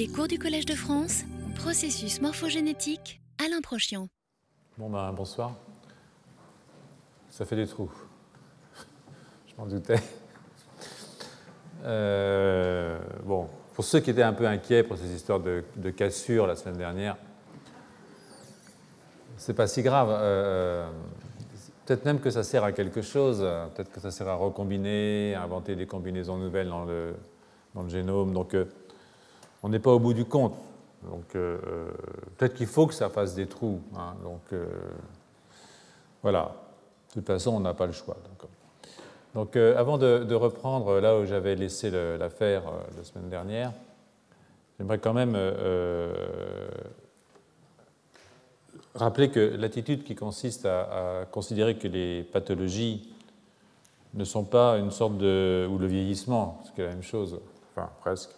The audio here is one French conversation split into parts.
Les cours du Collège de France, processus morphogénétique, Alain Prochian. Bon ben bonsoir. Ça fait des trous. Je m'en doutais. Euh, bon, pour ceux qui étaient un peu inquiets pour ces histoires de, cassure la semaine dernière, c'est pas si grave. Euh, peut-être même que ça sert à quelque chose. Peut-être que ça sert à recombiner, à inventer des combinaisons nouvelles dans le, dans le génome. Donc, euh, on n'est pas au bout du compte. Donc, euh, euh, peut-être qu'il faut que ça fasse des trous. Hein. donc, voilà. De toute façon, on n'a pas le choix. Donc, avant de, reprendre là où j'avais laissé l'affaire la semaine dernière, j'aimerais quand même rappeler que l'attitude qui consiste à, considérer que les pathologies ne sont pas une sorte de. ou le vieillissement, ce qui est la même chose, enfin presque,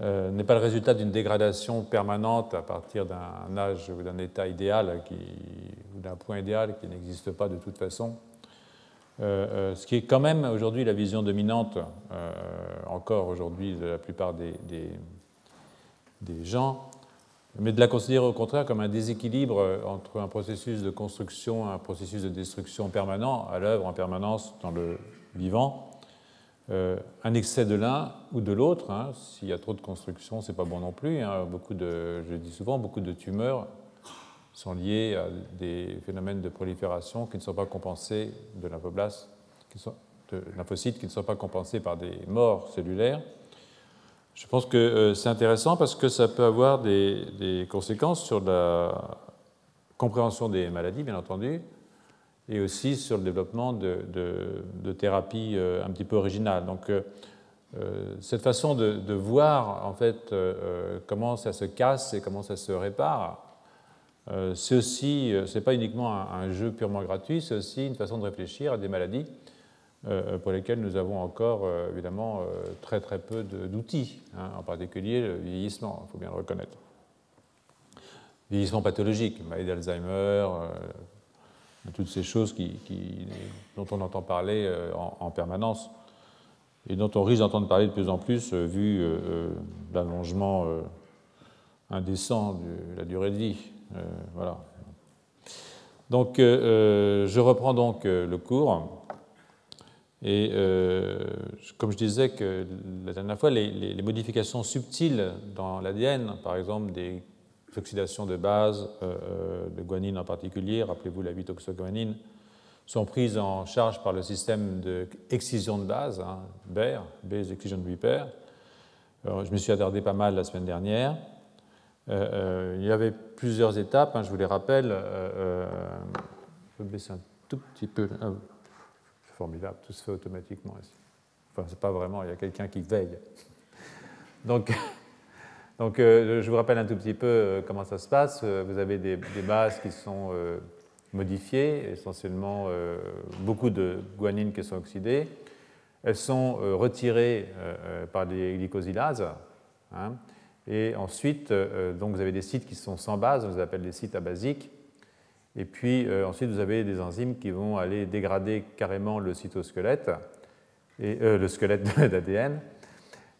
euh, n'est pas le résultat d'une dégradation permanente à partir d'un âge ou d'un état idéal qui, ou d'un point idéal qui n'existe pas de toute façon. Euh, euh, ce qui est quand même aujourd'hui la vision dominante, encore aujourd'hui, de la plupart des, des, gens, mais de la considérer au contraire comme un déséquilibre entre un processus de construction et un processus de destruction permanent, à l'œuvre en permanence dans le vivant, un excès de l'un ou de l'autre. Hein. S'il y a trop de construction, c'est pas bon non plus. Hein. Beaucoup de, je dis souvent, beaucoup de tumeurs sont liées à des phénomènes de prolifération qui ne sont pas compensés de de lymphocytes qui ne sont pas compensés par des morts cellulaires. Je pense que euh, c'est intéressant parce que ça peut avoir des conséquences sur la compréhension des maladies, bien entendu, et aussi sur le développement de, thérapies euh, un petit peu originales. Donc, euh, euh, cette façon de, voir en fait comment ça se casse et comment ça se répare, c'est aussi, c'est pas uniquement un, jeu purement gratuit, c'est aussi une façon de réfléchir à des maladies pour lesquelles nous avons encore évidemment très très peu d'outils, hein, en particulier le vieillissement, il faut bien le reconnaître. Vieillissement pathologique, maladie d'Alzheimer, toutes ces choses dont on entend parler euh, en, permanence et dont on risque d'entendre parler de plus en plus euh, vu euh, l'allongement indécent de la durée de vie. voilà. Donc, je reprends donc le cours. Et comme je disais que la dernière fois, les, les modifications subtiles dans l'ADN, par exemple des l'oxydation de base, euh, euh, de guanine en particulier, rappelez-vous la 8-oxoguanine, sont prises en charge par le système d'excision de, base, hein, BER, Base Excision Repair. je me suis attardé pas mal la semaine dernière. Euh, il y avait plusieurs étapes, hein, je vous les rappelle. je vais baisser un tout petit peu. Ah, c'est formidable, tout se fait automatiquement ici. Enfin, c'est pas vraiment, il y a quelqu'un qui veille. Donc, donc, euh, je vous rappelle un tout petit peu euh, comment ça se passe. Euh, vous avez des, bases qui sont modifiées, essentiellement beaucoup de guanines qui sont oxydées. Elles sont retirées par des glycosylases. Hein. et ensuite, donc vous avez des sites qui sont sans base, on les appelle des sites abasiques. Et puis ensuite, vous avez des enzymes qui vont aller dégrader carrément le cytosquelette, et, le squelette d'ADN.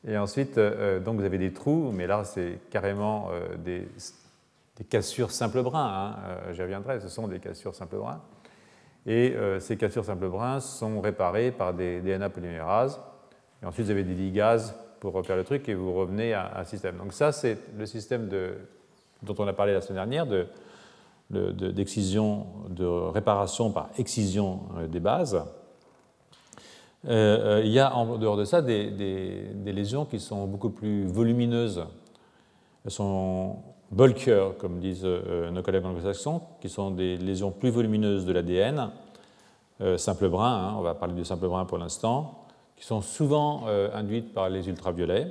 Et ensuite, euh, donc vous avez des trous, mais là, c'est carrément euh, des, cassures simple brin. Hein. Euh, j'y reviendrai, ce sont des cassures simple brin. Et ces cassures simple brin sont réparées par des DNA polymérases. Et ensuite, vous avez des ligases pour repérer le truc et vous revenez à un système. Donc ça, c'est le système de, dont on a parlé la semaine dernière, d'excision, de, de, réparation par excision des bases. Euh, euh, il y a en dehors de ça des, lésions qui sont beaucoup plus volumineuses. Elles sont bulkier, comme disent euh, nos collègues anglo-saxons, qui sont des lésions plus volumineuses de l'ADN, simple brun, hein, on va parler du simple brun pour l'instant, qui sont souvent induites par les ultraviolets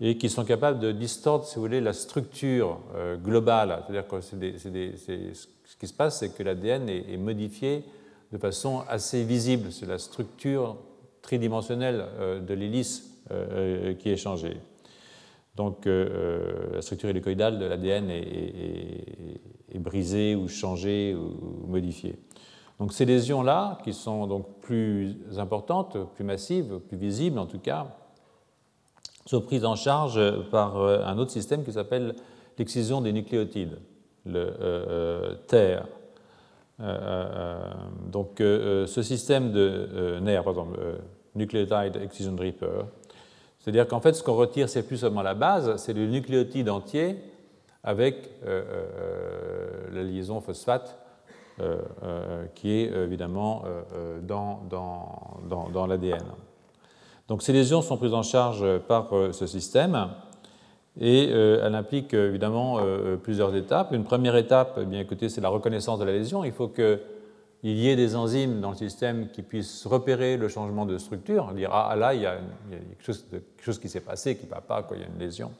et qui sont capables de distordre, si vous voulez, la structure globale. C'est-à-dire que ce qui se passe, c'est que l'ADN est, est modifié de façon assez visible. C'est la structure tridimensionnelle euh, de l'hélice euh, euh, qui est changée. Donc la structure hélicoïdale de l'ADN est, brisée ou changée ou modifiée. Donc ces lésions-là, qui sont donc plus importantes, plus massives, plus visibles en tout cas, sont prises en charge par un autre système qui s'appelle l'excision des nucléotides, le TER. Donc ce système de NER, par exemple, Nucleotide Excision Repair, c'est-à-dire qu'en fait ce qu'on retire c'est plus seulement la base, c'est le nucléotide entier avec la liaison phosphate euh, euh, qui est évidemment euh, dans, dans, dans, l'ADN. Donc ces lésions sont prises en charge par ce système et elle implique évidemment plusieurs étapes. Une première étape, eh bien écoutez, c'est la reconnaissance de la lésion. Il faut qu'il y ait des enzymes dans le système qui puissent repérer le changement de structure, dire ah là il y a, quelque, chose qui s'est passé qui ne va pas, il y a une lésion.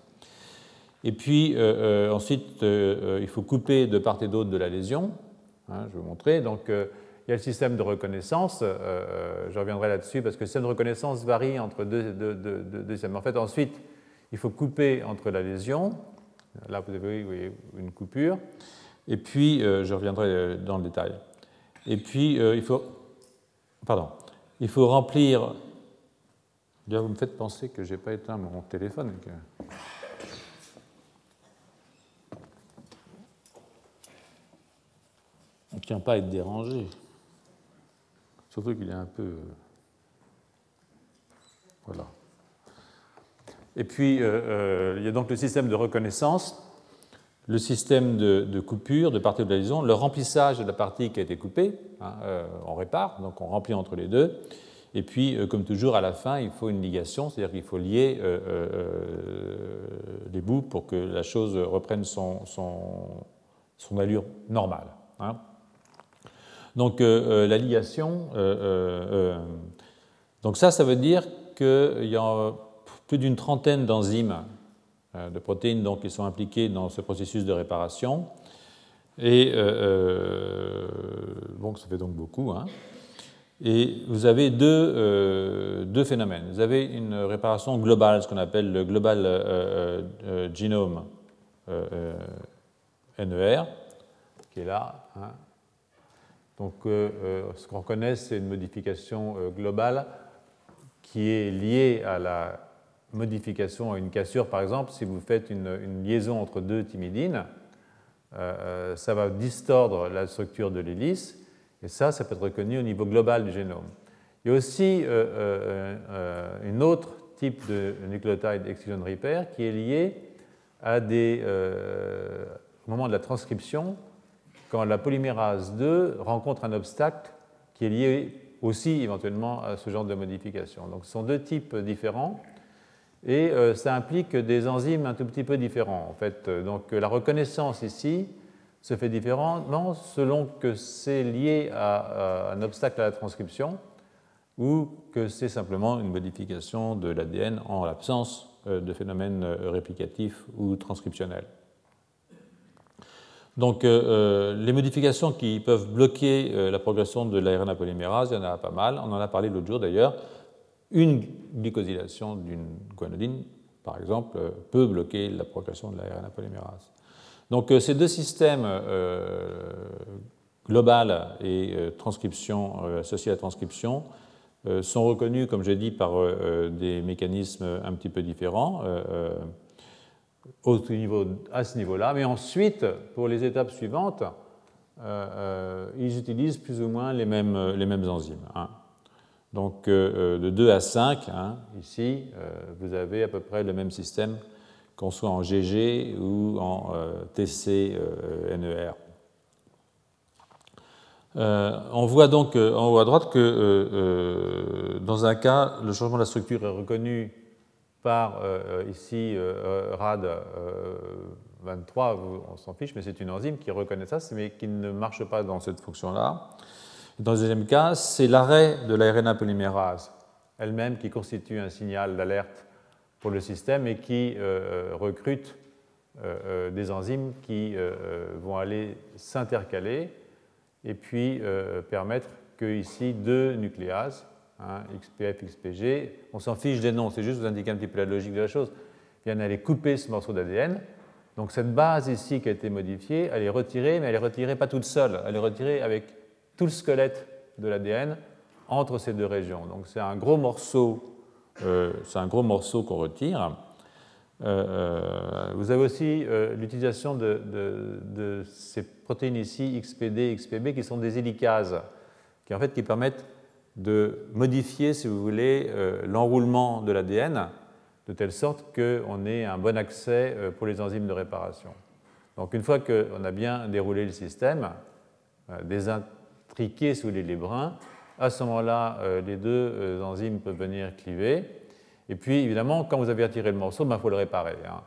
Et puis ensuite il faut couper de part et d'autre de la lésion Hein, je vais vous montrer. Donc, euh, il y a le système de reconnaissance. Euh, euh, je reviendrai là-dessus parce que le système de reconnaissance varie entre deux, systèmes. En fait, ensuite, il faut couper entre la lésion. Là, vous avez une coupure. Et puis, je reviendrai dans le détail. Et puis, il faut. Pardon. Il faut remplir. Vous me faites penser que je n'ai pas éteint mon téléphone. on ne tient pas à être dérangé. Surtout qu'il est un peu. Euh, voilà. Et puis, euh, euh, il y a donc le système de reconnaissance, le système de, coupure, de partie de la liaison, le remplissage de la partie qui a été coupée. Hein, on répare, donc on remplit entre les deux. Et puis, comme toujours, à la fin, il faut une ligation, c'est-à-dire qu'il faut lier les bouts pour que la chose reprenne son, son, allure normale. Hein. Donc euh, euh, la ligation, euh, donc ça, ça veut dire qu'il y a plus d'une trentaine d'enzymes de protéines donc, qui sont impliquées dans ce processus de réparation. Et bon, ça fait donc beaucoup. Hein. Et vous avez deux, deux, phénomènes. Vous avez une réparation globale, ce qu'on appelle le global genome NER, qui est là. Hein. Donc, euh, euh, ce qu'on reconnaît, c'est une modification euh, globale qui est liée à la modification à une cassure. Par exemple, si vous faites une, liaison entre deux thymidines, ça va distordre la structure de l'hélice, et ça, ça peut être reconnu au niveau global du génome. Il y a aussi un autre type de nucléotide excision repair qui est lié à des, au moment de la transcription, quand la polymérase 2 rencontre un obstacle qui est lié aussi éventuellement à ce genre de modification. Donc ce sont deux types différents et euh, ça implique des enzymes un tout petit peu différents. En fait. Donc la reconnaissance ici se fait différemment selon que c'est lié à, un obstacle à la transcription ou que c'est simplement une modification de l'ADN en l'absence euh, de phénomènes euh, réplicatifs ou transcriptionnels. Donc, les modifications qui peuvent bloquer la progression de l'ARN polymérase, il y en a pas mal. On en a parlé l'autre jour d'ailleurs. Une glycosylation d'une guanodine, par exemple, peut bloquer la progression de l'ARN polymérase. Donc, ces deux systèmes global et transcription associés à la transcription sont reconnus, comme j'ai dit, par des mécanismes un petit peu différents à ce niveau-là. Mais ensuite, pour les étapes suivantes, euh, euh, ils utilisent plus ou moins les mêmes, les mêmes enzymes. Donc euh, de 2 à 5, hein, ici, vous avez à peu près le même système qu'on soit en GG ou en TC-NER. on voit donc en haut à droite que dans un cas, le changement de la structure est reconnu par euh, euh, ici euh, RAD 23, on s'en fiche, mais c'est une enzyme qui reconnaît ça, mais qui ne marche pas dans cette fonction-là. Dans le deuxième cas, c'est l'arrêt de l'ARN polymérase elle-même qui constitue un signal d'alerte pour le système et qui recrute des enzymes qui vont aller s'intercaler et puis permettre que ici deux nucléases Hein, XPF, XPG. On s'en fiche des noms, c'est juste vous indiquer un petit peu la logique de la chose. Viennent aller couper ce morceau d'ADN. Donc cette base ici qui a été modifiée, elle est retirée, mais elle est retirée pas toute seule, elle est retirée avec tout le squelette de l'ADN entre ces deux régions. Donc c'est un gros morceau c'est un gros morceau qu'on retire. vous avez aussi l'utilisation de, ces protéines ici, XPD, XPB, qui sont des hélicases, qui en fait qui permettent de modifier, si vous voulez, l'enroulement de l'ADN de telle sorte qu'on ait un bon accès pour les enzymes de réparation. Donc une fois qu'on a bien déroulé le système, désintriqué sous les brins, à ce moment-là, euh, les deux euh, enzymes peuvent venir cliver. Et puis, évidemment, quand vous avez attiré le morceau, il ben, faut le réparer. Hein.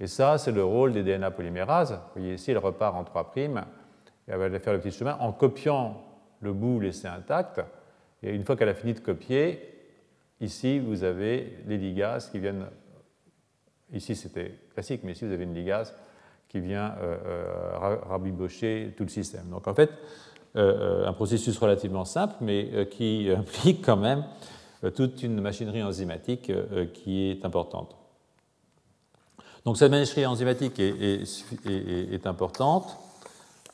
Et ça, c'est le rôle des DNA polymérases. Vous voyez ici, elle repart en 3' et elle va faire le petit chemin en copiant le bout laissé intact. Et une fois qu'elle a fini de copier, ici, vous avez les ligases qui viennent. Ici, c'était classique, mais ici, vous avez une ligase qui vient euh, rabibocher tout le système. Donc, en fait, un processus relativement simple, mais euh, qui implique quand même euh, toute une machinerie enzymatique qui est importante. Donc cette machinerie enzymatique est, importante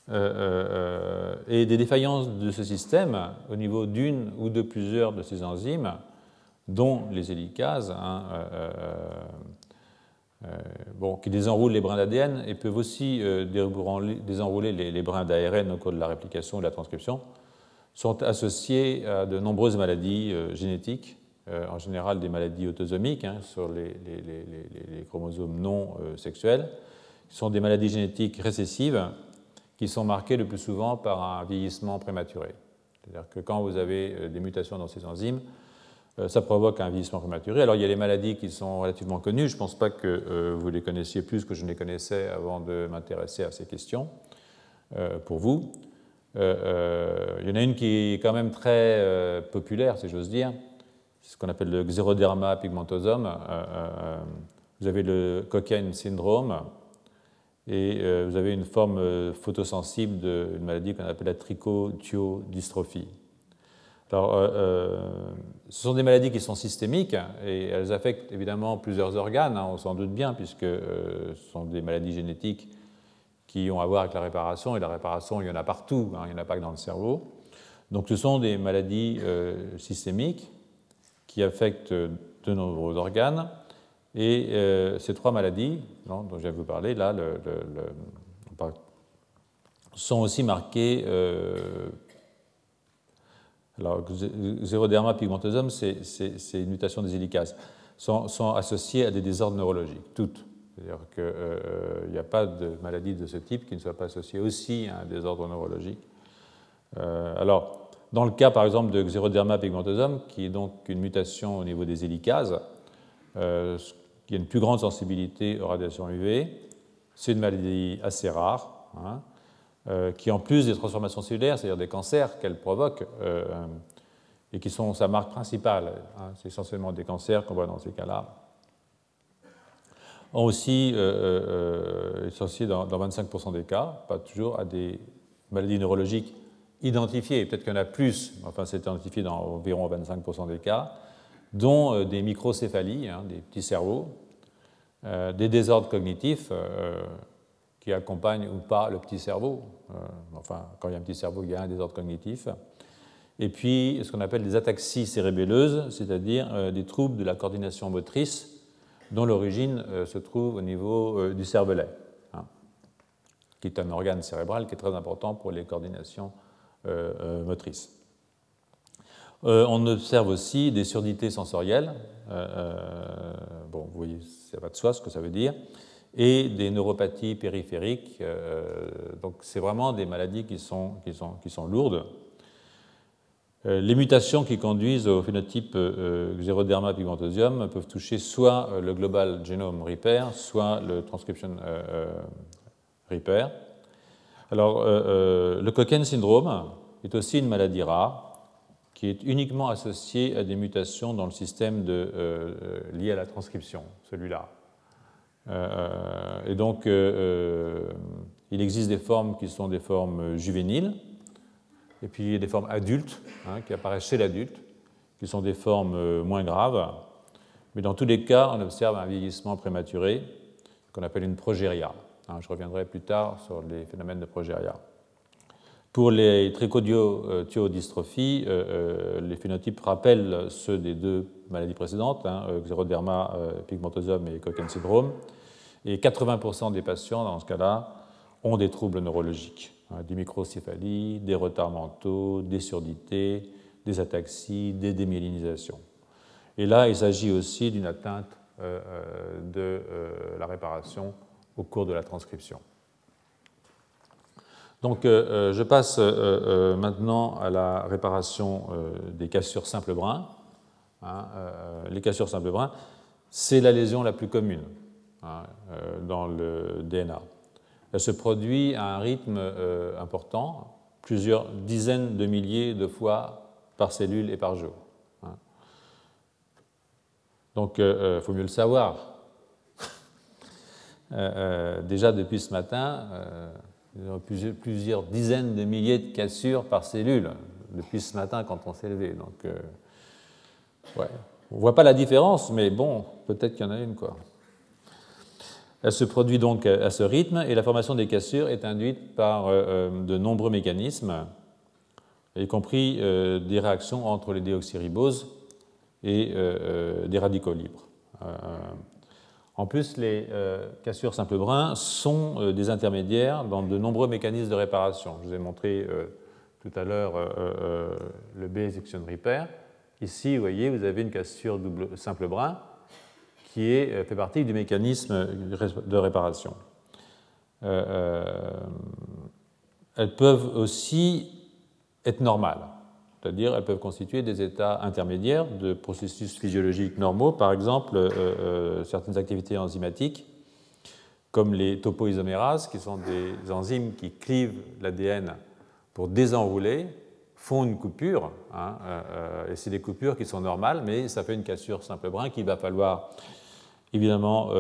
et des défaillances de ce système au niveau d'une ou de plusieurs de ces enzymes, dont les hélicases, hein, euh, bon, qui désenroulent les brins d'ADN et peuvent aussi euh, désenrouler les, brins d'ARN au cours de la réplication ou de la transcription, sont associés à de nombreuses maladies euh, génétiques, en général des maladies autosomiques hein, sur les, chromosomes non sexuels, qui sont des maladies génétiques récessives qui sont marquées le plus souvent par un vieillissement prématuré. C'est-à-dire que quand vous avez des mutations dans ces enzymes, euh, ça provoque un vieillissement prématuré. Alors il y a les maladies qui sont relativement connues. Je ne pense pas que euh, vous les connaissiez plus que je ne les connaissais avant de m'intéresser à ces questions euh, pour vous. il y en a une qui est quand même très populaire, si j'ose dire. C'est ce qu'on appelle le xéroderma pigmentosum. vous avez le Cockayne syndrome et vous avez une forme photosensible d'une maladie qu'on appelle la trichothiodystrophie. Alors, euh, euh, ce sont des maladies qui sont systémiques et elles affectent évidemment plusieurs organes, hein, on s'en doute bien, puisque euh, ce sont des maladies génétiques qui ont à voir avec la réparation, et la réparation, il y en a partout, hein, il n'y en a pas que dans le cerveau. Donc ce sont des maladies systémiques qui affectent de nombreux organes, et ces trois maladies dont je viens de vous parler, là, sont aussi marquées alors, xéroderma pigmentosum, c'est une mutation des hélicases, sont, associées à des désordres neurologiques, toutes. C'est-à-dire qu'il euh, n'y a pas de maladie de ce type qui ne soit pas associée aussi à un désordre neurologique. Euh, alors, dans le cas, par exemple, de xéroderma pigmentosum, qui est donc une mutation au niveau des hélicases, euh, qui a une plus grande sensibilité aux radiations UV, c'est une maladie assez rare. Hein, euh, qui, en plus des transformations cellulaires, c'est-à-dire des cancers qu'elles provoquent, euh, et qui sont sa marque principale, hein, c'est essentiellement des cancers qu'on voit dans ces cas-là, ont aussi euh, associé dans, 25% des cas, pas toujours, à des maladies neurologiques identifiées. Peut-être qu'il y en a plus, enfin c'est identifié dans environ 25% des cas, dont des microcéphalies, hein, des petits cerveaux, des désordres cognitifs qui accompagnent ou pas le petit cerveau. Euh, enfin, quand il y a un petit cerveau, il y a un désordre cognitif. Et puis, ce qu'on appelle des ataxies cérébelleuses, c'est-à-dire euh, des troubles de la coordination motrice dont l'origine euh, se trouve au niveau du cervelet, hein, qui est un organe cérébral qui est très important pour les coordinations motrices. on observe aussi des surdités sensorielles. bon, vous voyez, ça va de soi ce que ça veut dire et des neuropathies périphériques. Euh, donc c'est vraiment des maladies qui sont, qui sont, qui sont lourdes. Euh, les mutations qui conduisent au phénotype euh, Xeroderma pigmentosium peuvent toucher soit le Global Genome Repair, soit le Transcription Repair. Alors, le Cockayne syndrome est aussi une maladie rare qui est uniquement associée à des mutations dans le système lié à la transcription, celui-là. Euh, et donc, euh, euh, il existe des formes qui sont des formes juvéniles, et puis des formes adultes hein, qui apparaissent chez l'adulte, qui sont des formes moins graves. Mais dans tous les cas, on observe un vieillissement prématuré qu'on appelle une progéria. Hein, je reviendrai plus tard sur les phénomènes de progéria. Pour les trichodiotyodystrophies, les phénotypes rappellent ceux des deux maladies précédentes, hein, xéroderma pigmentosum et Cocken syndrome. Et 80% des patients, dans ce cas-là, ont des troubles neurologiques, hein, des microcéphalies, des retards mentaux, des surdités, des ataxies, des démyélinisations. Et là, il s'agit aussi d'une atteinte euh, euh, de euh, la réparation au cours de la transcription. Donc, je passe maintenant à la réparation des cassures simples brins. Hein, les cassures simples brins, c'est la lésion la plus commune hein, dans le DNA. Elle se produit à un rythme important, plusieurs dizaines de milliers de fois par cellule et par jour. Donc, il euh, euh, faut mieux le savoir. Euh, déjà, depuis ce matin, plusieurs, plusieurs, dizaines de milliers de cassures par cellule, depuis ce matin quand on s'est levé. Donc, on ne voit pas la différence, mais bon, peut-être qu'il y en a une. Quoi. Elle se produit donc à ce rythme et la formation des cassures est induite par de nombreux mécanismes, y compris des réactions entre les déoxyriboses et euh, euh, des radicaux libres. Euh, en plus, les cassures simples brins sont des intermédiaires dans de nombreux mécanismes de réparation. Je vous ai montré tout à l'heure le B-section repair. Ici, vous voyez, vous avez une cassure double, simple brin qui est, fait partie du mécanisme de réparation. elles peuvent aussi être normales c'est-à-dire elles peuvent constituer des états intermédiaires de processus physiologiques normaux, par exemple euh, euh, certaines activités enzymatiques, comme les topoisomérases, qui sont des enzymes qui clivent l'ADN pour désenrouler, font une coupure, hein, euh, et c'est des coupures qui sont normales, mais ça fait une cassure simple brin qu'il va falloir évidemment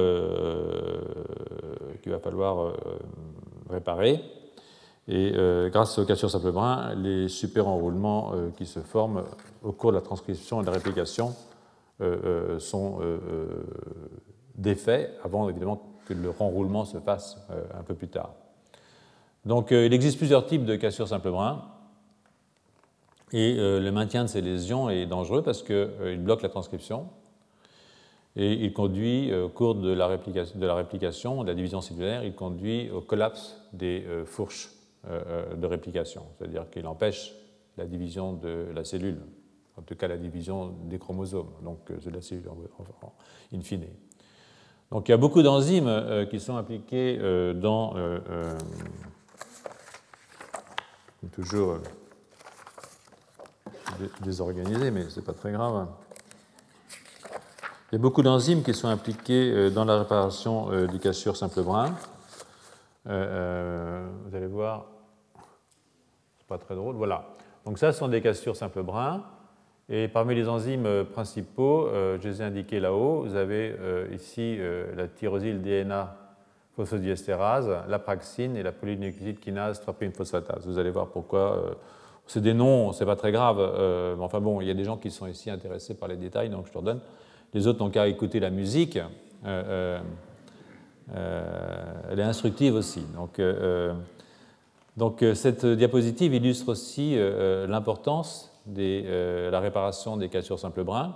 qu'il va falloir réparer. Et euh, grâce aux cassures simple brin, les super-enroulements euh, qui se forment au cours de la transcription et de la réplication euh, sont défaits avant évidemment que le renroulement se fasse un peu plus tard. Donc il existe plusieurs types de cassures simple brin. Et le maintien de ces lésions est dangereux parce qu'il bloque la transcription et il conduit, au cours de la, réplication, de la réplication, de la division cellulaire, il conduit au collapse des fourches euh, euh, de réplication, c'est-à-dire qu'il empêche la division de la cellule, en tout cas la division des chromosomes, donc euh, de la cellule in fine. Donc il y a beaucoup d'enzymes qui sont impliquées dans toujours désorganisé, mais ce n'est pas très grave. Il y a beaucoup d'enzymes qui sont impliquées dans la réparation des cassures simple brin. vous allez voir, pas très drôle. Voilà. Donc ça, ce sont des cassures simples brins. Et parmi les enzymes euh, principaux, euh, je les ai indiqués là-haut, vous avez euh, ici la tyrosyle DNA phosphodiestérase, la praxine et la polynucléotide kinase 3 phosphatase. Vous allez voir pourquoi. c'est des noms, c'est pas très grave. mais enfin bon, il y a des gens qui sont ici intéressés par les détails, donc je te redonne. Les autres n'ont qu'à écouter la musique. elle est instructive aussi. Donc euh, cette diapositive illustre aussi euh, euh, l'importance de la réparation des cassures simples brins,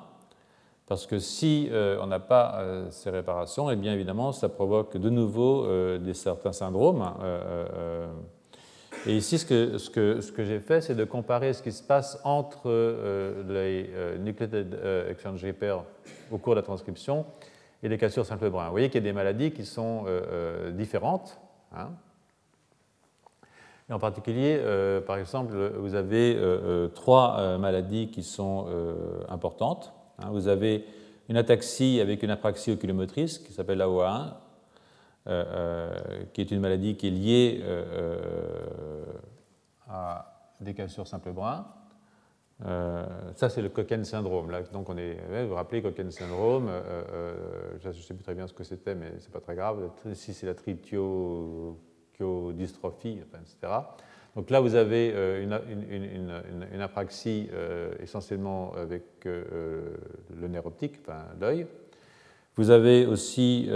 parce que si on n'a pas ces réparations, et eh bien évidemment, ça provoque de nouveau des certains syndromes. et ici, ce que, j'ai fait, c'est de comparer ce qui se passe entre les nucleotide exchange repair au cours de la transcription et les cassures simples brins. Vous voyez qu'il y a des maladies qui sont différentes. Hein, en particulier, euh, par exemple, vous avez euh, euh, trois maladies qui sont importantes. Hein. vous avez une ataxie avec une apraxie oculomotrice qui s'appelle la OA1, qui est une maladie qui est liée à des cassures simples brins. ça, c'est le Cocken syndrome. Donc, on est, vous vous rappelez Cocken syndrome Je ne sais plus très bien ce que c'était, mais ce n'est pas très grave. Ici, c'est la tritio dystrophie, etc. Donc là, vous avez euh, une, apraxie euh, essentiellement avec euh, le nerf optique, enfin l'œil. Vous avez aussi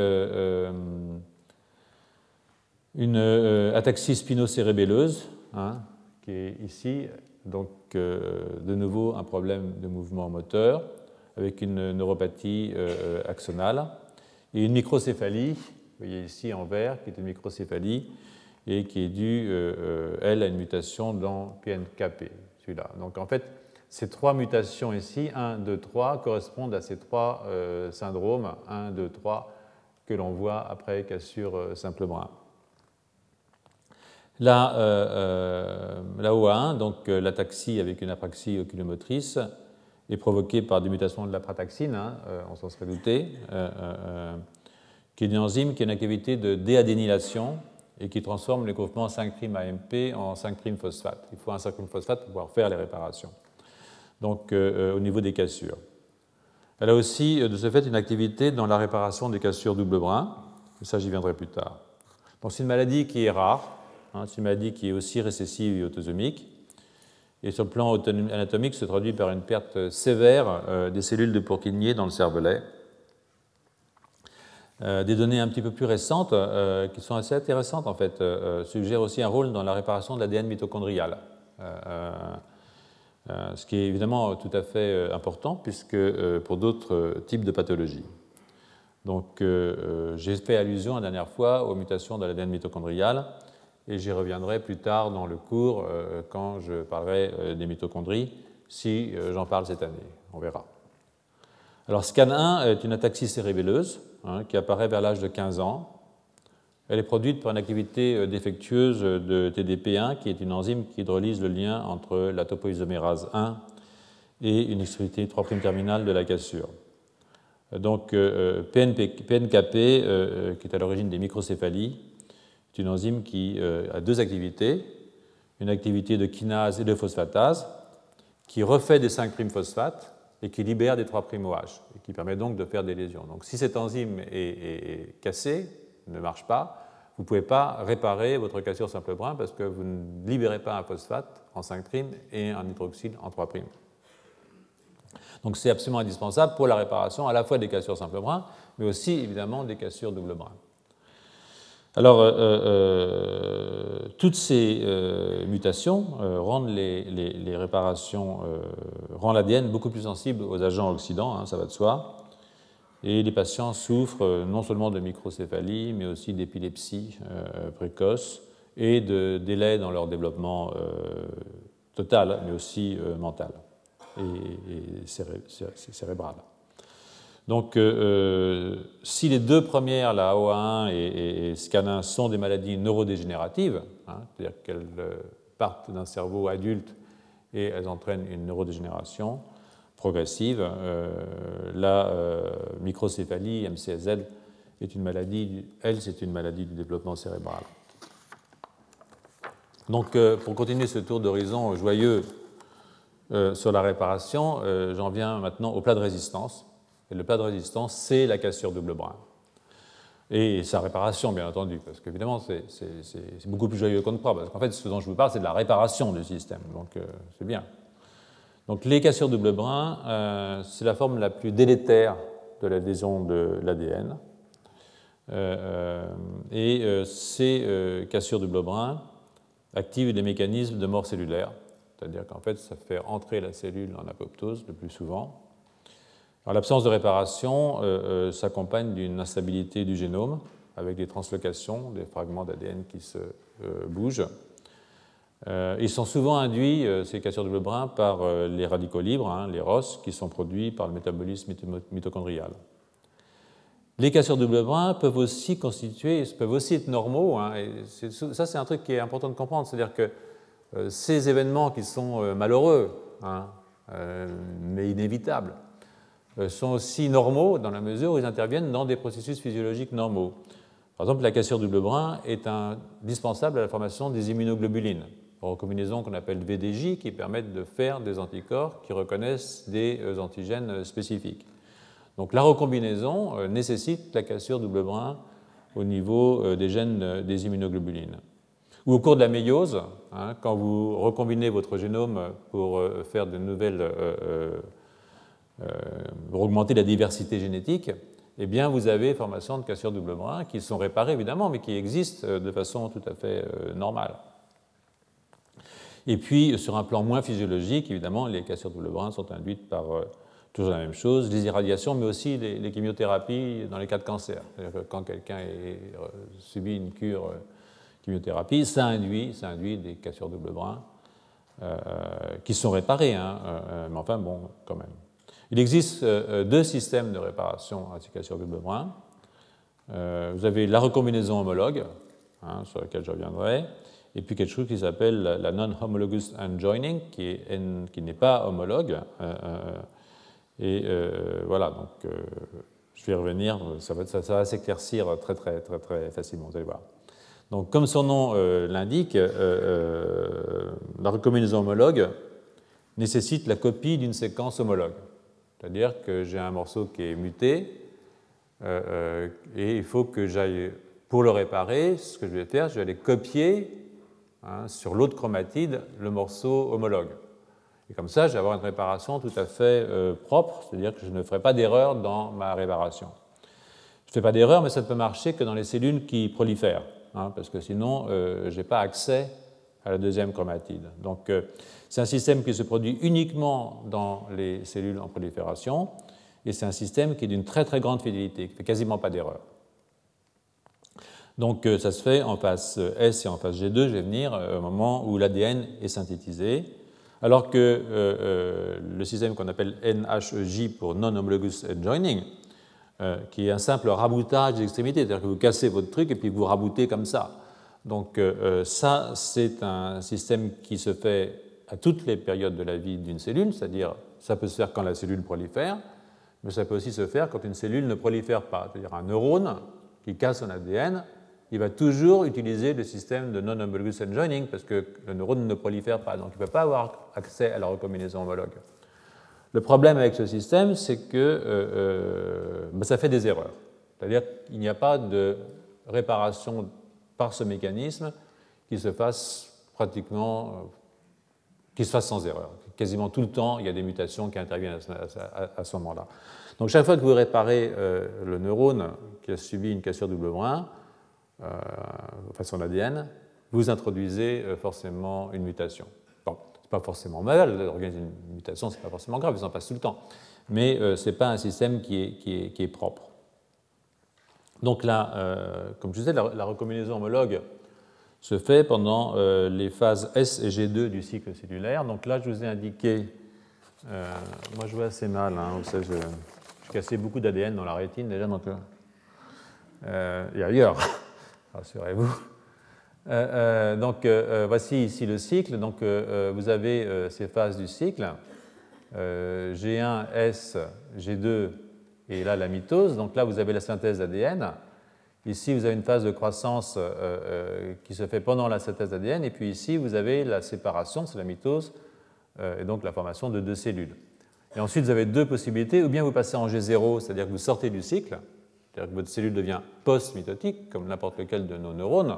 une ataxie spinocérébelleuse, hein, qui est ici, donc, de nouveau, un problème de mouvement moteur avec une neuropathie euh, euh, axonale et une microcéphalie, vous voyez ici en vert, qui est une microcéphalie et qui est due, euh, elle, à une mutation dans PNKP, celui-là. Donc, en fait, ces trois mutations ici, 1, 2, 3, correspondent à ces trois syndromes, 1, 2, 3, que l'on voit après cassure simplement 1. Euh, euh, euh, la, euh, OA1, donc l'ataxie avec une apraxie oculomotrice, est provoquée par des mutations de la prataxine, hein, on s'en serait douté, qui est une enzyme qui a une activité de déadénylation et qui transforme les groupements 5' AMP en 5' phosphate. Il faut un 5' phosphate pour pouvoir faire les réparations, donc au niveau des cassures. Elle a aussi, de ce fait, une activité dans la réparation des cassures double brin, mais ça, j'y viendrai plus tard. Donc, c'est une maladie qui est rare, hein, c'est une maladie qui est aussi récessive et autosomique, et sur le plan anatomique se traduit par une perte sévère des cellules de Purkinje dans le cervelet. des données un petit peu plus récentes, qui sont assez intéressantes en fait, suggèrent aussi un rôle dans la réparation de l'ADN mitochondrial. Euh, ce qui est évidemment tout à fait euh, important puisque euh, pour d'autres types de pathologies. Donc j'ai fait allusion la dernière fois aux mutations de l'ADN mitochondrial et j'y reviendrai plus tard dans le cours quand je parlerai des mitochondries, si j'en parle cette année, on verra. Alors SCAN1 est une ataxie cérébelleuse hein, qui apparaît vers l'âge de 15 ans elle est produite par une activité euh, défectueuse de TDP1, qui est une enzyme qui hydrolyse le lien entre la topoisomérase 1 et une extrémité 3' terminale de la cassure. Donc euh, PNKP, euh, qui est à l'origine des microcéphalies, est une enzyme qui a deux activités, une activité de kinase et de phosphatase, qui refait des 5' phosphates et qui libère des 3' OH, et qui permet donc de faire des lésions. Donc si cette enzyme est cassée, ne marche pas, vous ne pouvez pas réparer votre cassure simple brin parce que vous ne libérez pas un phosphate en 5' et un hydroxyle en 3'. Donc c'est absolument indispensable pour la réparation à la fois des cassures simple brin, mais aussi évidemment des cassures double brin. Alors, euh, euh, toutes ces euh, mutations rendent les, réparations, rendent l'ADN beaucoup plus sensible aux agents oxydants, hein, ça va de soi. Et les patients souffrent euh, non seulement de microcéphalie, mais aussi d'épilepsie euh, précoce et de délais dans leur développement euh, total, mais aussi mental et, cérébral. Donc, si les deux premières, la OA1 et, et, SCAN1, sont des maladies neurodégénératives, hein, c'est-à-dire qu'elles partent d'un cerveau adulte et elles entraînent une neurodégénération, progressive. Euh, la euh, microcéphalie, MCSZ, est une maladie, elle, c'est une maladie du développement cérébral. Donc, euh, pour continuer ce tour d'horizon joyeux sur la réparation, j'en viens maintenant au plat de résistance. Et le plat de résistance, c'est la cassure double brin. Et sa réparation, bien entendu, parce qu'évidemment, c'est beaucoup plus joyeux qu'on ne croit, parce qu'en fait, ce dont je vous parle, c'est de la réparation du système. Donc, c'est bien. Donc les cassures double brin, euh, c'est la forme la plus délétère de l'adhésion de l'ADN. Euh, euh, et ces cassures double brin activent des mécanismes de mort cellulaire, c'est-à-dire qu'en fait, ça fait entrer la cellule en apoptose le plus souvent. L'absence de réparation s'accompagne d'une instabilité du génome avec des translocations, des fragments d'ADN qui se bougent. Euh, ils sont souvent induits, euh, ces cassures de brin, par euh, les radicaux libres, hein, les ROS, qui sont produits par le métabolisme mitochondrial. Les cassures de brin peuvent aussi constituer, peuvent aussi être normaux. Hein, ça, c'est un truc qui est important de comprendre. C'est-à-dire que ces événements qui sont malheureux, hein, mais inévitables, sont aussi normaux dans la mesure où ils interviennent dans des processus physiologiques normaux. Par exemple, la cassure double brin est indispensable à la formation des immunoglobulines recombinaisons qu'on appelle VDJ qui permettent de faire des anticorps qui reconnaissent des euh, antigènes euh, spécifiques. Donc la recombinaison euh, nécessite la cassure double brin au niveau des gènes des immunoglobulines. Ou au cours de la méiose, hein, quand vous recombinez votre génome pour faire de nouvelles, augmenter la diversité génétique, eh bien, vous avez formation de cassures double brin qui sont réparées évidemment, mais qui existent de façon tout à fait normale. Et puis, sur un plan moins physiologique, évidemment, les cassures double brin sont induites par toujours la même chose, les irradiations, mais aussi les, chimiothérapies dans les cas de cancer. Que quand quelqu'un subit une cure chimiothérapie, ça induit, ça induit des cassures double brin qui sont réparées, hein, mais enfin, bon, quand même. Il existe deux systèmes de réparation ces cassures double brin. vous avez la recombinaison homologue, hein, sur laquelle je reviendrai, et puis quelque chose qui s'appelle la non-homologous unjoining, qui, n'est pas homologue. Euh, euh, et euh, voilà, donc je vais y revenir, ça va, ça, va s'éclaircir très, très, très, très facilement, vous allez voir. Donc, comme son nom l'indique, la recombinaison homologue nécessite la copie d'une séquence homologue. C'est-à-dire que j'ai un morceau qui est muté, et il faut que j'aille pour le réparer, ce que je vais faire, je vais aller copier hein, sur l'autre chromatide le morceau homologue. Et comme ça, je vais avoir une réparation tout à fait euh, propre, c'est-à-dire que je ne ferai pas d'erreur dans ma réparation. Je ne fais pas d'erreur, mais ça ne peut marcher que dans les cellules qui prolifèrent, hein, parce que sinon, euh, je n'ai pas accès à la deuxième chromatide. Donc, euh, c'est un système qui se produit uniquement dans les cellules en prolifération, et c'est un système qui est d'une très très grande fidélité, qui ne fait quasiment pas d'erreur. Donc euh, ça se fait en phase S et en phase G2, je vais venir, euh, au moment où l'ADN est synthétisé, alors que euh, le système qu'on appelle NHEJ pour Non-Homologous Joining, qui est un simple raboutage d'extrémité, c'est-à-dire que vous cassez votre truc et puis vous raboutez comme ça. Donc ça, c'est un système qui se fait à toutes les périodes de la vie d'une cellule, c'est-à-dire ça peut se faire quand la cellule prolifère, mais ça peut aussi se faire quand une cellule ne prolifère pas, c'est-à-dire un neurone qui casse son ADN il va toujours utiliser le système de non-homologous joining parce que le neurone ne prolifère pas, donc il ne peut pas avoir accès à la recombinaison homologue. Le problème avec ce système, c'est que euh, euh, ben, ça fait des erreurs. C'est-à-dire qu'il n'y a pas de réparation par ce mécanisme qui se fasse pratiquement, euh, qui se fasse sans erreur. Quasiment tout le temps, il y a des mutations qui interviennent à ce, moment-là. Donc chaque fois que vous réparez le neurone qui a subi une cassure double brin, euh, enfin son ADN, vous introduisez euh, forcément une mutation. Bon, c'est pas forcément mal, organiser une mutation, c'est pas forcément grave, ils en passent tout le temps. Mais euh, ce n'est pas un système qui est propre. Donc là, comme je disais, la, recombinaison homologue se fait pendant les phases S et G2 du cycle cellulaire. Donc là, je vous ai indiqué, moi je vois assez mal, hein, je, cassé beaucoup d'ADN dans la rétine déjà, donc a ailleurs rassurez-vous. Euh, euh, donc euh, voici ici le cycle. Donc vous avez ces phases du cycle. G1, S, G2 et là la mitose. Donc là vous avez la synthèse d'ADN. Ici vous avez une phase de croissance qui se fait pendant la synthèse d'ADN. Et puis ici vous avez la séparation, c'est la mitose, et donc la formation de deux cellules. Et ensuite vous avez deux possibilités. Ou bien vous passez en G0, c'est-à-dire que vous sortez du cycle c'est-à-dire que votre cellule devient post-mitotique, comme n'importe lequel de nos neurones,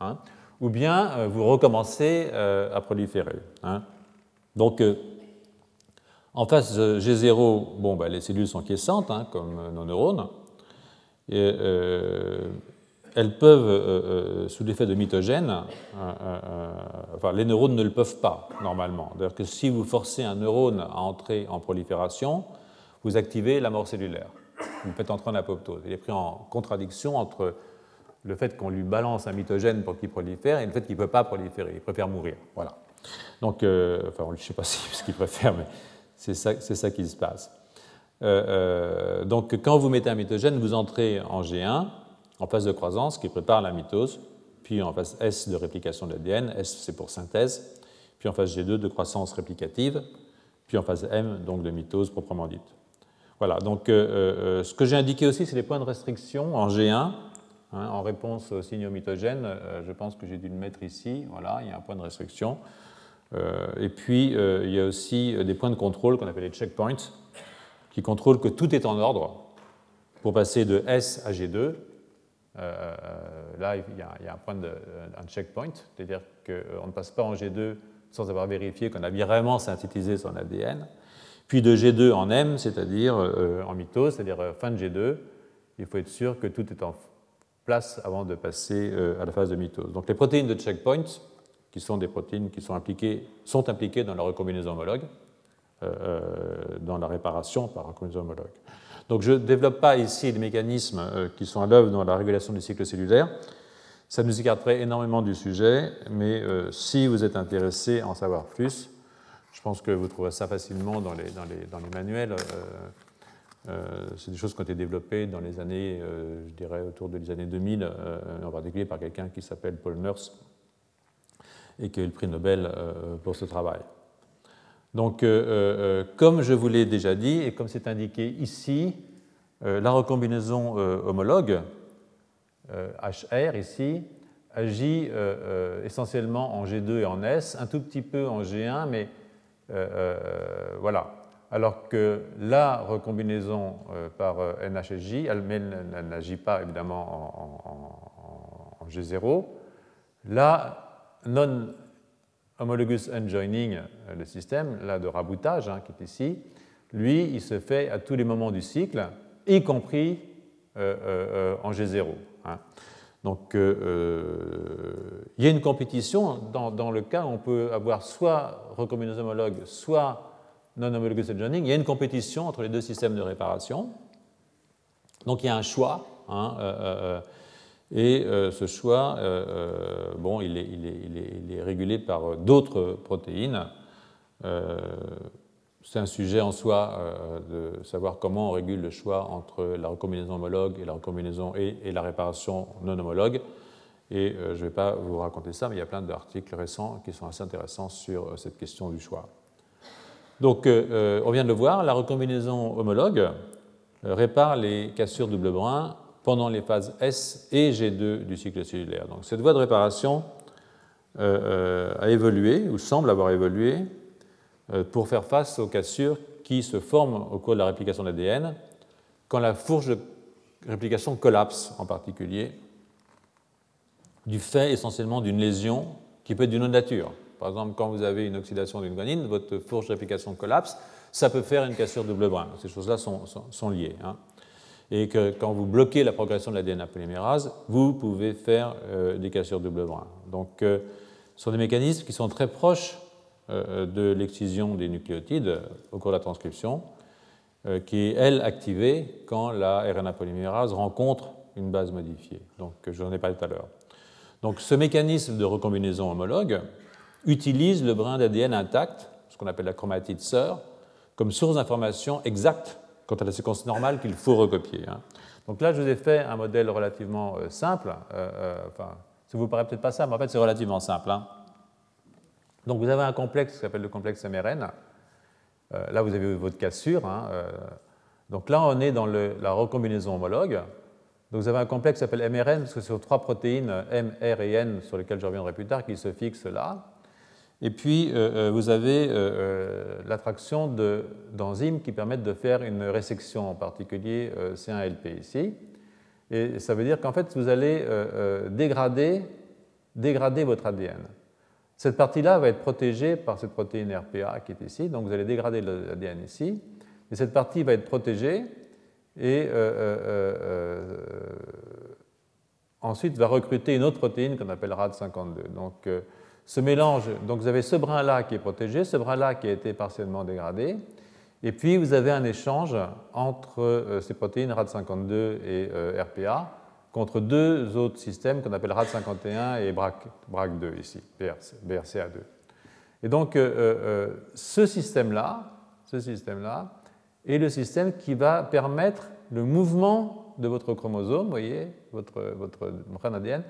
hein, ou bien euh, vous recommencez euh, à proliférer. Hein. Donc, euh, en face G0, bon, bah, les cellules sont quiescentes, hein, comme nos neurones, et elles peuvent, sous l'effet de mitogène, enfin, les neurones ne le peuvent pas normalement. C'est-à-dire que si vous forcez un neurone à entrer en prolifération, vous activez la mort cellulaire vous faites entrer en apoptose. Il est pris en contradiction entre le fait qu'on lui balance un mitogène pour qu'il prolifère et le fait qu'il ne peut pas proliférer, il préfère mourir. Voilà. Donc, euh, enfin, je ne sais pas ce qu'il préfère, mais c'est ça, qui se passe. Euh, euh, donc, quand vous mettez un mitogène, vous entrez en G1, en phase de croissance, qui prépare la mitose, puis en phase S de réplication de l'ADN, S c'est pour synthèse, puis en phase G2 de croissance réplicative, puis en phase M, donc de mitose proprement dite. Voilà, donc euh, ce que j'ai indiqué aussi, c'est les points de restriction en G1, hein, en réponse au signe mitogène. Euh, je pense que j'ai dû le mettre ici. Voilà, il y a un point de restriction. Et puis, il y a aussi des points de contrôle qu'on appelle les checkpoints, qui contrôlent que tout est en ordre pour passer de S à G2. là, il y, a, un point de un checkpoint, c'est-à-dire qu'on ne passe pas en G2 sans avoir vérifié qu'on a vraiment synthétisé son ADN puis de G2 en M, c'est-à-dire euh, en mitose, c'est-à-dire euh, fin de G2. Il faut être sûr que tout est en place avant de passer euh, à la phase de mitose. Donc les protéines de checkpoint qui sont des protéines qui sont, impliquées, sont impliquées dans la recombinaison homologue, dans la réparation par recombinaison homologue. Donc je ne développe pas ici les mécanismes qui sont à l'œuvre dans la régulation du cycle cellulaire. Ça nous écarterait énormément du sujet, mais si vous êtes intéressé à en savoir plus, je pense que vous trouverez ça facilement dans les, dans manuels. Euh, c'est des choses qui ont été développées dans les années, euh, je dirais, autour des années 2000, euh, en particulier par quelqu'un qui s'appelle Paul Nurse et qui a eu le prix Nobel pour ce travail. Donc, comme je vous l'ai déjà dit, et comme c'est indiqué ici, la recombinaison homologue, HR ici, agit essentiellement en G2 et en S, un tout petit peu en G1, mais voilà alors que la recombinaison euh, par euh, NHSJ, elle, n'agit pas évidemment en, G0. La non-homologous unjoining, euh, le système là, de raboutage hein, qui est ici, lui, il se fait à tous les moments du cycle, y compris en G0. Hein. Donc, il y a une compétition dans, le cas où on peut avoir soit recombinaison homologue, soit non-homologous adjoining, il y a une compétition entre les deux systèmes de réparation. Donc il y a un choix. Hein, euh, euh, et euh, ce choix, bon, il est, il, est, régulé par d'autres protéines. c'est un sujet en soi de savoir comment on régule le choix entre la recombinaison homologue et la recombinaison et, la réparation non homologue. Et je ne vais pas vous raconter ça, mais il y a plein d'articles récents qui sont assez intéressants sur cette question du choix. Donc, euh, euh, on vient de le voir, la recombinaison homologue euh, répare les cassures double brin pendant les phases S et G2 du cycle cellulaire. Donc, cette voie de réparation a évolué, ou semble avoir évolué, pour faire face aux cassures qui se forment au cours de la réplication de l'ADN quand la fourche de réplication collapse en particulier, du fait essentiellement d'une lésion qui peut être d'une autre nature. Par exemple, quand vous avez une oxydation d'une guanine, votre fourche de réplication collapse, ça peut faire une cassure double brin. Ces choses-là sont, liées. Hein. Et que quand vous bloquez la progression de l'ADN polymérase, vous pouvez faire euh, des cassures double brin. Donc, euh, ce sont des mécanismes qui sont très proches euh, de l'excision des nucléotides au cours de la transcription, qui est, elle, activée quand la RNA polymérase rencontre une base modifiée. Donc, je n'en ai pas tout à l'heure. Donc, ce mécanisme de recombinaison homologue, utilise le brin d'ADN intact, ce qu'on appelle la chromatide sœur, comme source d'information exacte quant à la séquence normale qu'il faut recopier. Hein. Donc là, je vous ai fait un modèle relativement euh, simple. Euh, euh, enfin, ça vous paraît peut-être pas ça, mais en fait, c'est relativement simple. Hein. Donc vous avez un complexe qui s'appelle le complexe MRN. là, vous avez votre cassure. Hein, donc là, on est dans la recombinaison homologue. Donc vous avez un complexe qui s'appelle MRN, parce que ce sont trois protéines, M, R et N, sur lesquelles je reviendrai plus tard, qui se fixent là. Et puis, euh, euh, vous avez euh, l'attraction d'enzymes qui permettent de faire une résection, en particulier C1LP ici. Et ça veut dire qu'en fait, vous allez dégrader, dégrader votre ADN. Cette partie-là va être protégée par cette protéine RPA qui est ici, donc vous allez dégrader l'ADN ici. Et cette partie va être protégée et ensuite va recruter une autre protéine qu'on appelle RAD52. Donc, ce mélange, donc vous avez ce brin-là qui est protégé, ce brin-là qui a été partiellement dégradé, et puis vous avez un échange entre euh, ces protéines RAD52 et euh, RPA contre deux autres systèmes qu'on appelle RAD51 et BRAC2 ici, BRCA2. Et donc euh, ce système-là, ce système-là est le système qui va permettre le mouvement de votre chromosome, voyez, votre, votre ADN,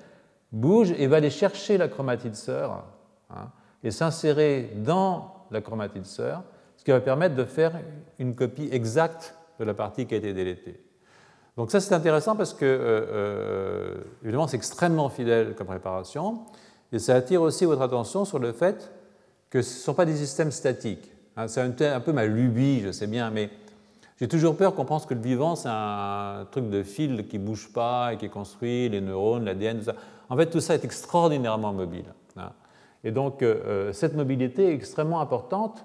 bouge et va aller chercher la chromatide sœur hein, et s'insérer dans la chromatide sœur, ce qui va permettre de faire une copie exacte de la partie qui a été délétée. Donc ça c'est intéressant parce que euh, euh, évidemment c'est extrêmement fidèle comme réparation et ça attire aussi votre attention sur le fait que ce ne sont pas des systèmes statiques. Hein, c'est un, peu ma lubie, je sais bien, mais j'ai toujours peur qu'on pense que le vivant c'est un truc de fil qui ne bouge pas et qui est construit, les neurones, l'ADN, tout ça. En fait, tout ça est extraordinairement mobile. Hein. Et donc, euh, euh, cette mobilité est extrêmement importante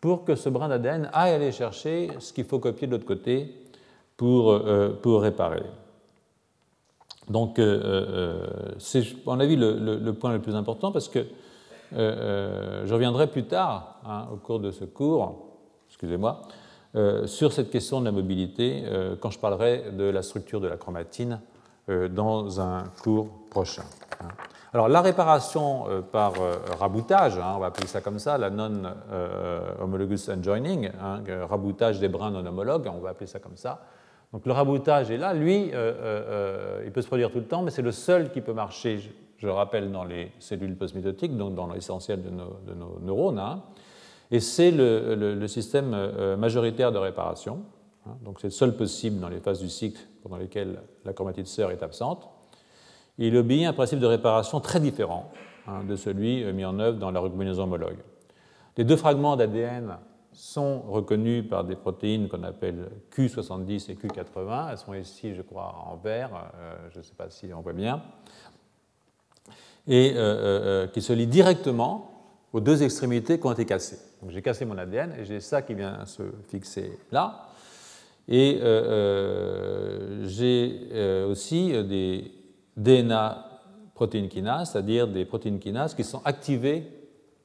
pour que ce brin d'ADN aille aller chercher ce qu'il faut copier de l'autre côté pour, euh, pour réparer. Donc, c'est, à mon avis, le, point le plus important parce que je reviendrai plus tard, hein, au cours de ce cours, excusez-moi, sur cette question de la mobilité quand je parlerai de la structure de la chromatine dans un cours prochain. Hein. Alors la réparation euh, par euh, raboutage, hein, on va appeler ça comme ça, la non-homologous euh, unjoining, hein, raboutage des brins non homologues, on va appeler ça comme ça. Donc le raboutage est là, lui, il peut se produire tout le temps, mais c'est le seul qui peut marcher, je, le rappelle, dans les cellules postmitotiques, donc dans l'essentiel de nos, neurones. Et c'est le, système majoritaire de réparation. donc c'est le seul possible dans les phases du cycle pendant lesquelles la chromatide sœur est absente il obéit à un principe de réparation très différent hein, de celui euh, mis en œuvre dans la recombinaison homologue. Les deux fragments d'ADN sont reconnus par des protéines qu'on appelle Q70 et Q80. Elles sont ici, je crois, en vert. Euh, je ne sais pas si on voit bien. Et euh, qui se lient directement aux deux extrémités qui ont été cassées. Donc j'ai cassé mon ADN et j'ai ça qui vient se fixer là. Et j'ai aussi des DNA protéines kinases, c'est-à-dire des protéines kinases qui sont activées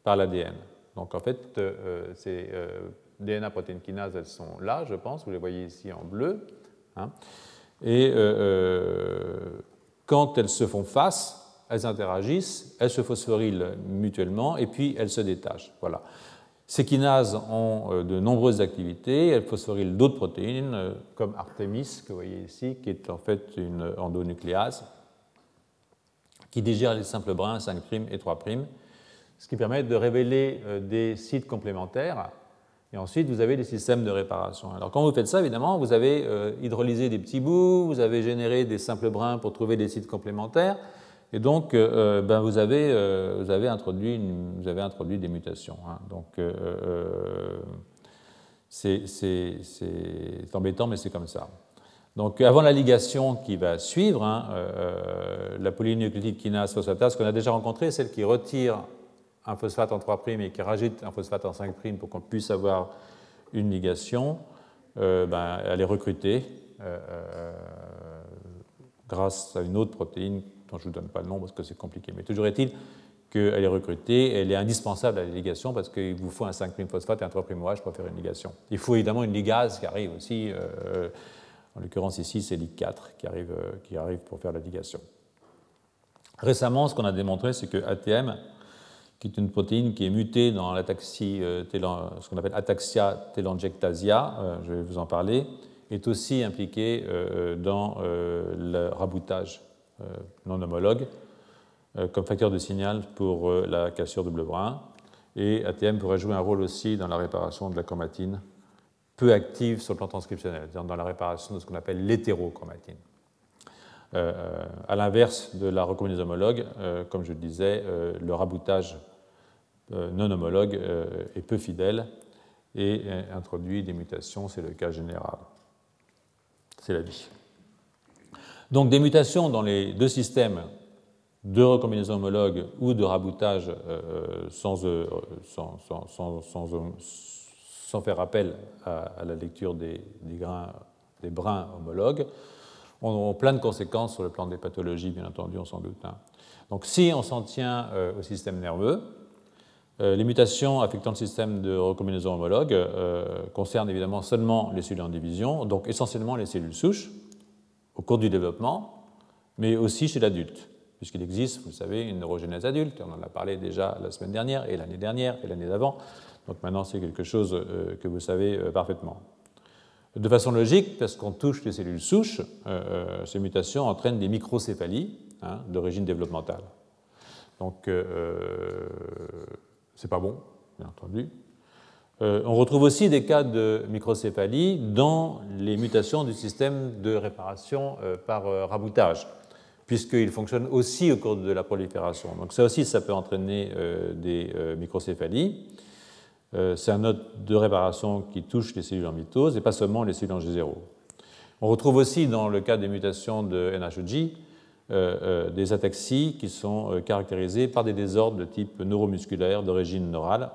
par l'ADN. Donc en fait, euh, ces euh, DNA protéines kinases, elles sont là, je pense, vous les voyez ici en bleu. Hein. et euh, quand elles se font face, elles interagissent, elles se phosphorylent mutuellement et puis elles se détachent. Voilà. Ces kinases ont de nombreuses activités, elles phosphorylent d'autres protéines, comme Artemis, que vous voyez ici, qui est en fait une endonucléase, qui digère les simples brins 5' et 3', ce qui permet de révéler euh, des sites complémentaires. Et ensuite, vous avez des systèmes de réparation. Alors, quand vous faites ça, évidemment, vous avez euh, hydrolysé des petits bouts, vous avez généré des simples brins pour trouver des sites complémentaires, et donc euh, ben, vous, avez, vous, avez introduit des mutations. Hein. Donc, c'est embêtant, mais c'est comme ça. Donc avant la ligation qui va suivre, hein, euh, euh, la polynucléotide kinase phosphatase qu'on a déjà rencontrée, celle qui retire un phosphate en 3' et qui rajoute un phosphate en 5' pour qu'on puisse avoir une ligation, euh, ben, elle est recrutée grâce à une autre protéine je ne vous donne pas le nom parce que c'est compliqué. Mais toujours est-il qu'elle est recrutée, elle est indispensable à la ligation parce qu'il vous faut un 5' phosphate et un 3' OH pour faire une ligation. Il faut évidemment une ligase qui arrive aussi. En l'occurrence, ici, c'est LIC4 qui arrive, euh, qui arrive pour faire la ligation. Récemment, ce qu'on a démontré, c'est que ATM, qui est une protéine qui est mutée dans l'ataxie, euh, ce qu'on appelle ataxia telangiectasia, euh, je vais vous en parler, est aussi impliquée dans le raboutage non homologue comme facteur de signal pour la cassure de bleu brun. Et ATM pourrait jouer un rôle aussi dans la réparation de la chromatine peu active sur le plan transcriptionnel, dans la réparation de ce qu'on appelle l'hétérochromatine. Euh, euh, à l'inverse de la recombinaison homologue, euh, comme je le disais, le raboutage non homologue est peu fidèle et introduit des mutations, c'est le cas général. C'est la vie. Donc des mutations dans les deux systèmes de recombinaison homologue ou de raboutage sans, sans, sans, sans faire appel à, la lecture des, grains, brins homologues, ont, plein de conséquences sur le plan des pathologies, bien entendu, on s'en doute. Hein. Donc si on s'en tient euh, au système nerveux, euh, les mutations affectant le système de recombinaison homologue euh, concernent évidemment seulement les cellules en division, donc essentiellement les cellules souches au cours du développement, mais aussi chez l'adulte, puisqu'il existe, vous le savez, une neurogénèse adulte, on en a parlé déjà la semaine dernière, et l'année dernière, et l'année d'avant. Donc maintenant, c'est quelque chose euh, que vous savez euh, parfaitement. De façon logique, parce qu'on touche les cellules souches, euh, ces mutations entraînent des microcéphalies hein, d'origine développementale. Donc, c'est pas bon, bien entendu. On retrouve aussi des cas de microcéphalie dans les mutations du système de réparation par raboutage, puisqu'il fonctionne aussi au cours de la prolifération. Donc ça aussi, ça peut entraîner des microcéphalies. Euh, c'est un mode de réparation qui touche les cellules en mitose et pas seulement les cellules en G0. On retrouve aussi dans le cas des mutations de NHG euh, euh, des ataxies qui sont caractérisées par des désordres de type neuromusculaire d'origine neurale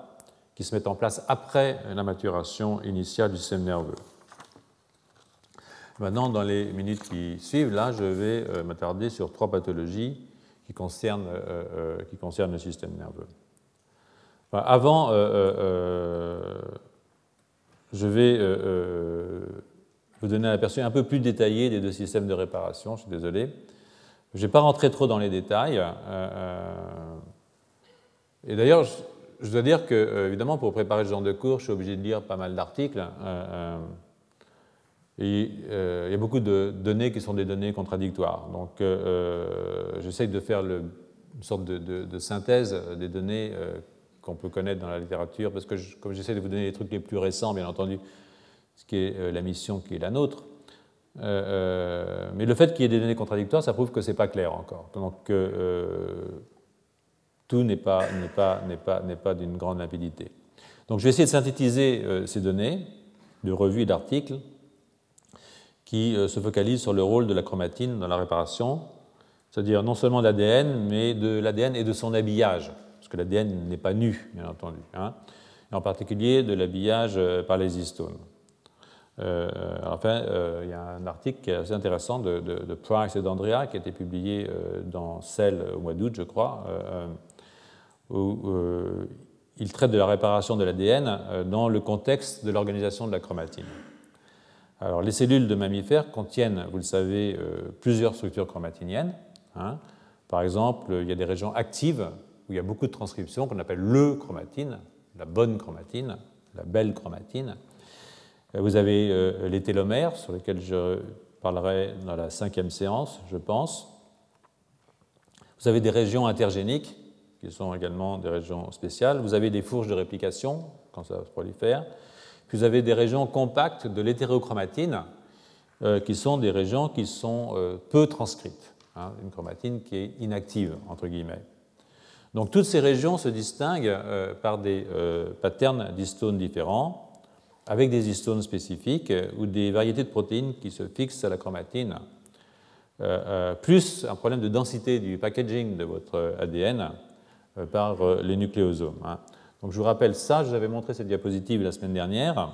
qui se mettent en place après la maturation initiale du système nerveux. Maintenant, dans les minutes qui suivent, là, je vais m'attarder sur trois pathologies qui concernent, qui concernent le système nerveux. avant, je vais vous donner un aperçu un peu plus détaillé des deux systèmes de réparation, je suis désolé. Je ne vais pas rentrer trop dans les détails. et d'ailleurs, je dois dire que, euh, évidemment, pour préparer ce genre de cours, je suis obligé de lire pas mal d'articles. Hein, euh, euh, il y a beaucoup de données qui sont des données contradictoires. Donc, j'essaye de faire une sorte de, synthèse des données qu'on peut connaître dans la littérature, parce que comme j'essaie de vous donner les trucs les plus récents, bien entendu, ce qui est la mission qui est la nôtre, mais le fait qu'il y ait des données contradictoires, ça prouve que ce n'est pas clair encore. Donc, tout n'est pas, pas, pas, d'une grande limpidité. Donc je vais essayer de synthétiser euh, ces données de revues et d'articles qui euh, se focalisent sur le rôle de la chromatine dans la réparation, c'est-à-dire non seulement de l'ADN, mais de l'ADN et de son habillage, parce que l'ADN n'est pas nu, bien entendu, hein, et en particulier de l'habillage euh, par les histones. enfin, il y a un article qui est assez intéressant de, Price et d'Andrea qui a été publié dans Cell au mois d'août, je crois, où euh, il traite de la réparation de l'ADN euh, dans le contexte de l'organisation de la chromatine. Alors, les cellules de mammifères contiennent, vous le savez, euh, plusieurs structures chromatiniennes. Hein. Par exemple, il y a des régions actives où il y a beaucoup de transcriptions qu'on appelle le chromatine, la bonne chromatine, la belle chromatine. Vous avez les télomères, sur lesquels je parlerai dans la cinquième séance, je pense. Vous avez des régions intergéniques qui sont également des régions spéciales. Vous avez des fourches de réplication, quand ça se prolifère. Puis vous avez des régions compactes de l'hétérochromatine, euh, qui sont des régions qui sont euh, peu transcrites. Hein, une chromatine qui est inactive, entre guillemets. Donc toutes ces régions se distinguent euh, par des patterns d'histones différents, avec des histones spécifiques ou des variétés de protéines qui se fixent à la chromatine, plus un problème de densité du packaging de votre ADN par euh, les nucléosomes. Hein. Donc je vous rappelle ça, je vous avais montré cette diapositive la semaine dernière.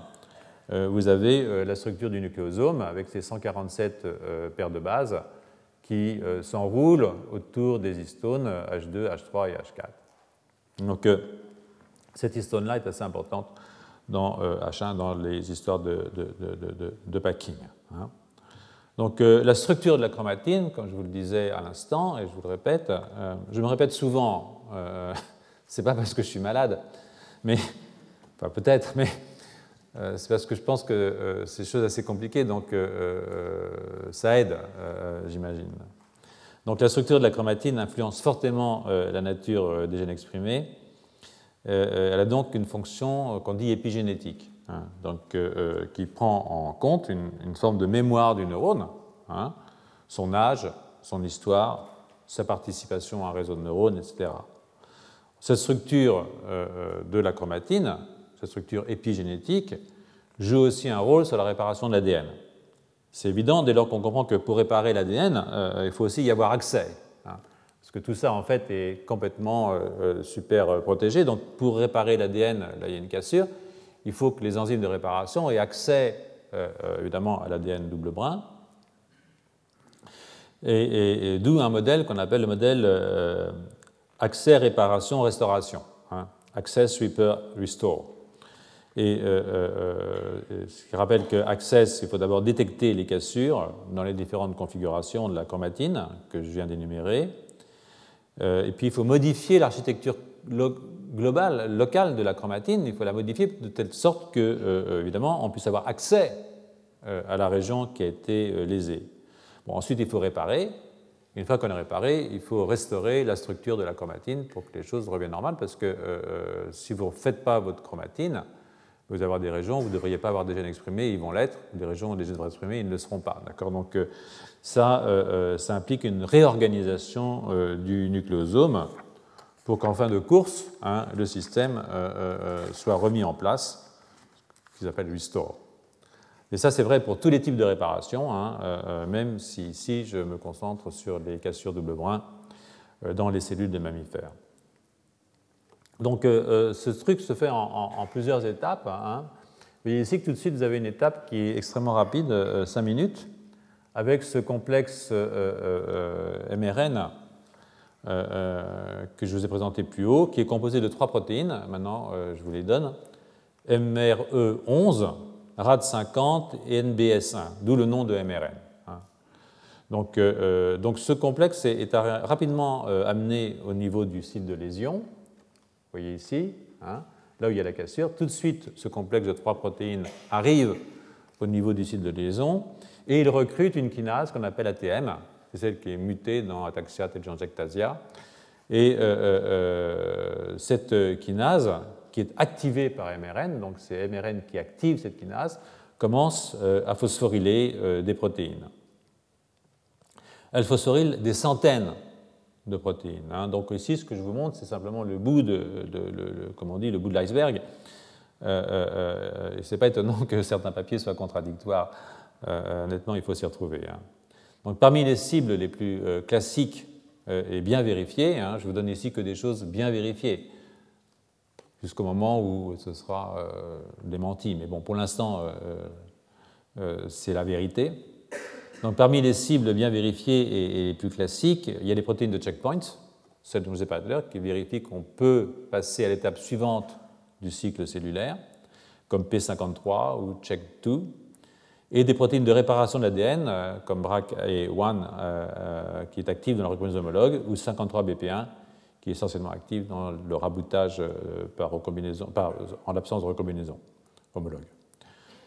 Euh, vous avez la structure du nucléosome avec ses 147 paires de bases qui s'enroulent autour des histones H2, H3 et H4. Donc cette histone-là est assez importante dans H1 dans les histoires de, de, packing. Hein. Donc la structure de la chromatine, comme je vous le disais à l'instant, et je vous le répète, je me répète souvent euh, c'est pas parce que je suis malade, mais enfin peut-être, mais euh, c'est parce que je pense que euh, c'est des choses assez compliquées, donc ça aide, j'imagine. Donc la structure de la chromatine influence fortement la nature des gènes exprimés. elle a donc une fonction qu'on dit épigénétique, hein, donc, qui prend en compte une, forme de mémoire du neurone, hein, son âge, son histoire, sa participation à un réseau de neurones, etc. Cette structure euh, euh, de la chromatine, cette structure épigénétique, joue aussi un rôle sur la réparation de l'ADN. C'est évident dès lors qu'on comprend que pour réparer l'ADN, euh, il faut aussi y avoir accès. Hein. parce que tout ça, en fait, est complètement super protégé. Donc, pour réparer l'ADN, là, il y a une cassure, il faut que les enzymes de réparation aient accès, évidemment, à l'ADN double brin. Et, d'où un modèle qu'on appelle le modèle accès, réparation, restauration. Hein, access, repair, restore. Et euh, euh, euh, ce qui rappelle que Access, il faut d'abord détecter les cassures dans les différentes configurations de la chromatine que je viens d'énumérer. et puis il faut modifier l'architecture globale, locale de la chromatine. Il faut la modifier de telle sorte que, évidemment, on puisse avoir accès à la région qui a été lésée. Bon, ensuite, il faut réparer. Une fois qu'on a réparé, il faut restaurer la structure de la chromatine pour que les choses reviennent normales, parce que euh, euh, si vous ne faites pas votre chromatine, vous allez avoir des régions où vous ne devriez pas avoir des gènes exprimés, ils vont l'être, des régions où des gènes devraient exprimés, ils ne le seront pas. Donc euh, ça, ça implique une réorganisation du nucléosome pour qu'en fin de course, hein, le système soit remis en place, ce qu'ils appellent restore. Et ça, c'est vrai pour tous les types de réparations, hein, euh, euh, même si ici je me concentre sur les cassures double brin euh, dans les cellules des mammifères. Donc ce truc se fait en, plusieurs étapes. Vous voyez ici que tout de suite vous avez une étape qui est extrêmement rapide, 5 minutes, avec ce complexe MRN que je vous ai présenté plus haut, qui est composé de trois protéines. Maintenant, je vous les donne. MRE11, RAD50 et NBS1, d'où le nom de MRN. Hein. Donc, donc, ce complexe est, rapidement amené au niveau du site de lésion. Vous voyez ici, hein, là où il y a la cassure. Tout de suite, ce complexe de trois protéines arrive au niveau du site de liaison et il recrute une kinase qu'on appelle ATM, c'est celle qui est mutée dans ataxia telangiectasia. Et euh, euh, euh, cette kinase, qui est activée par MRN, donc c'est MRN qui active cette kinase, commence à phosphoryler des protéines. Elle phosphoryle des centaines de protéines. Hein. Donc ici, ce que je vous montre, c'est simplement le bout de, comment on le bout de l'iceberg. Euh, euh, c'est pas étonnant que certains papiers soient contradictoires. honnêtement, il faut s'y retrouver. Hein. Donc parmi les cibles les plus classiques et bien vérifiées, hein, je vous donne ici que des choses bien vérifiées, jusqu'au moment où ce sera démenti. Mais bon, pour l'instant, c'est la vérité. Donc, parmi les cibles bien vérifiées et, plus classiques, il y a les protéines de checkpoint, celles dont je vous ai parlé tout à l'heure, qui vérifient qu'on peut passer à l'étape suivante du cycle cellulaire, comme P53 ou CHEK2, et des protéines de réparation de l'ADN, euh, comme BRAC et 1, euh, euh, qui est active dans la reconnaissance homologue, ou 53BP1, est essentiellement active dans le raboutage par par, en l'absence de recombinaison homologue.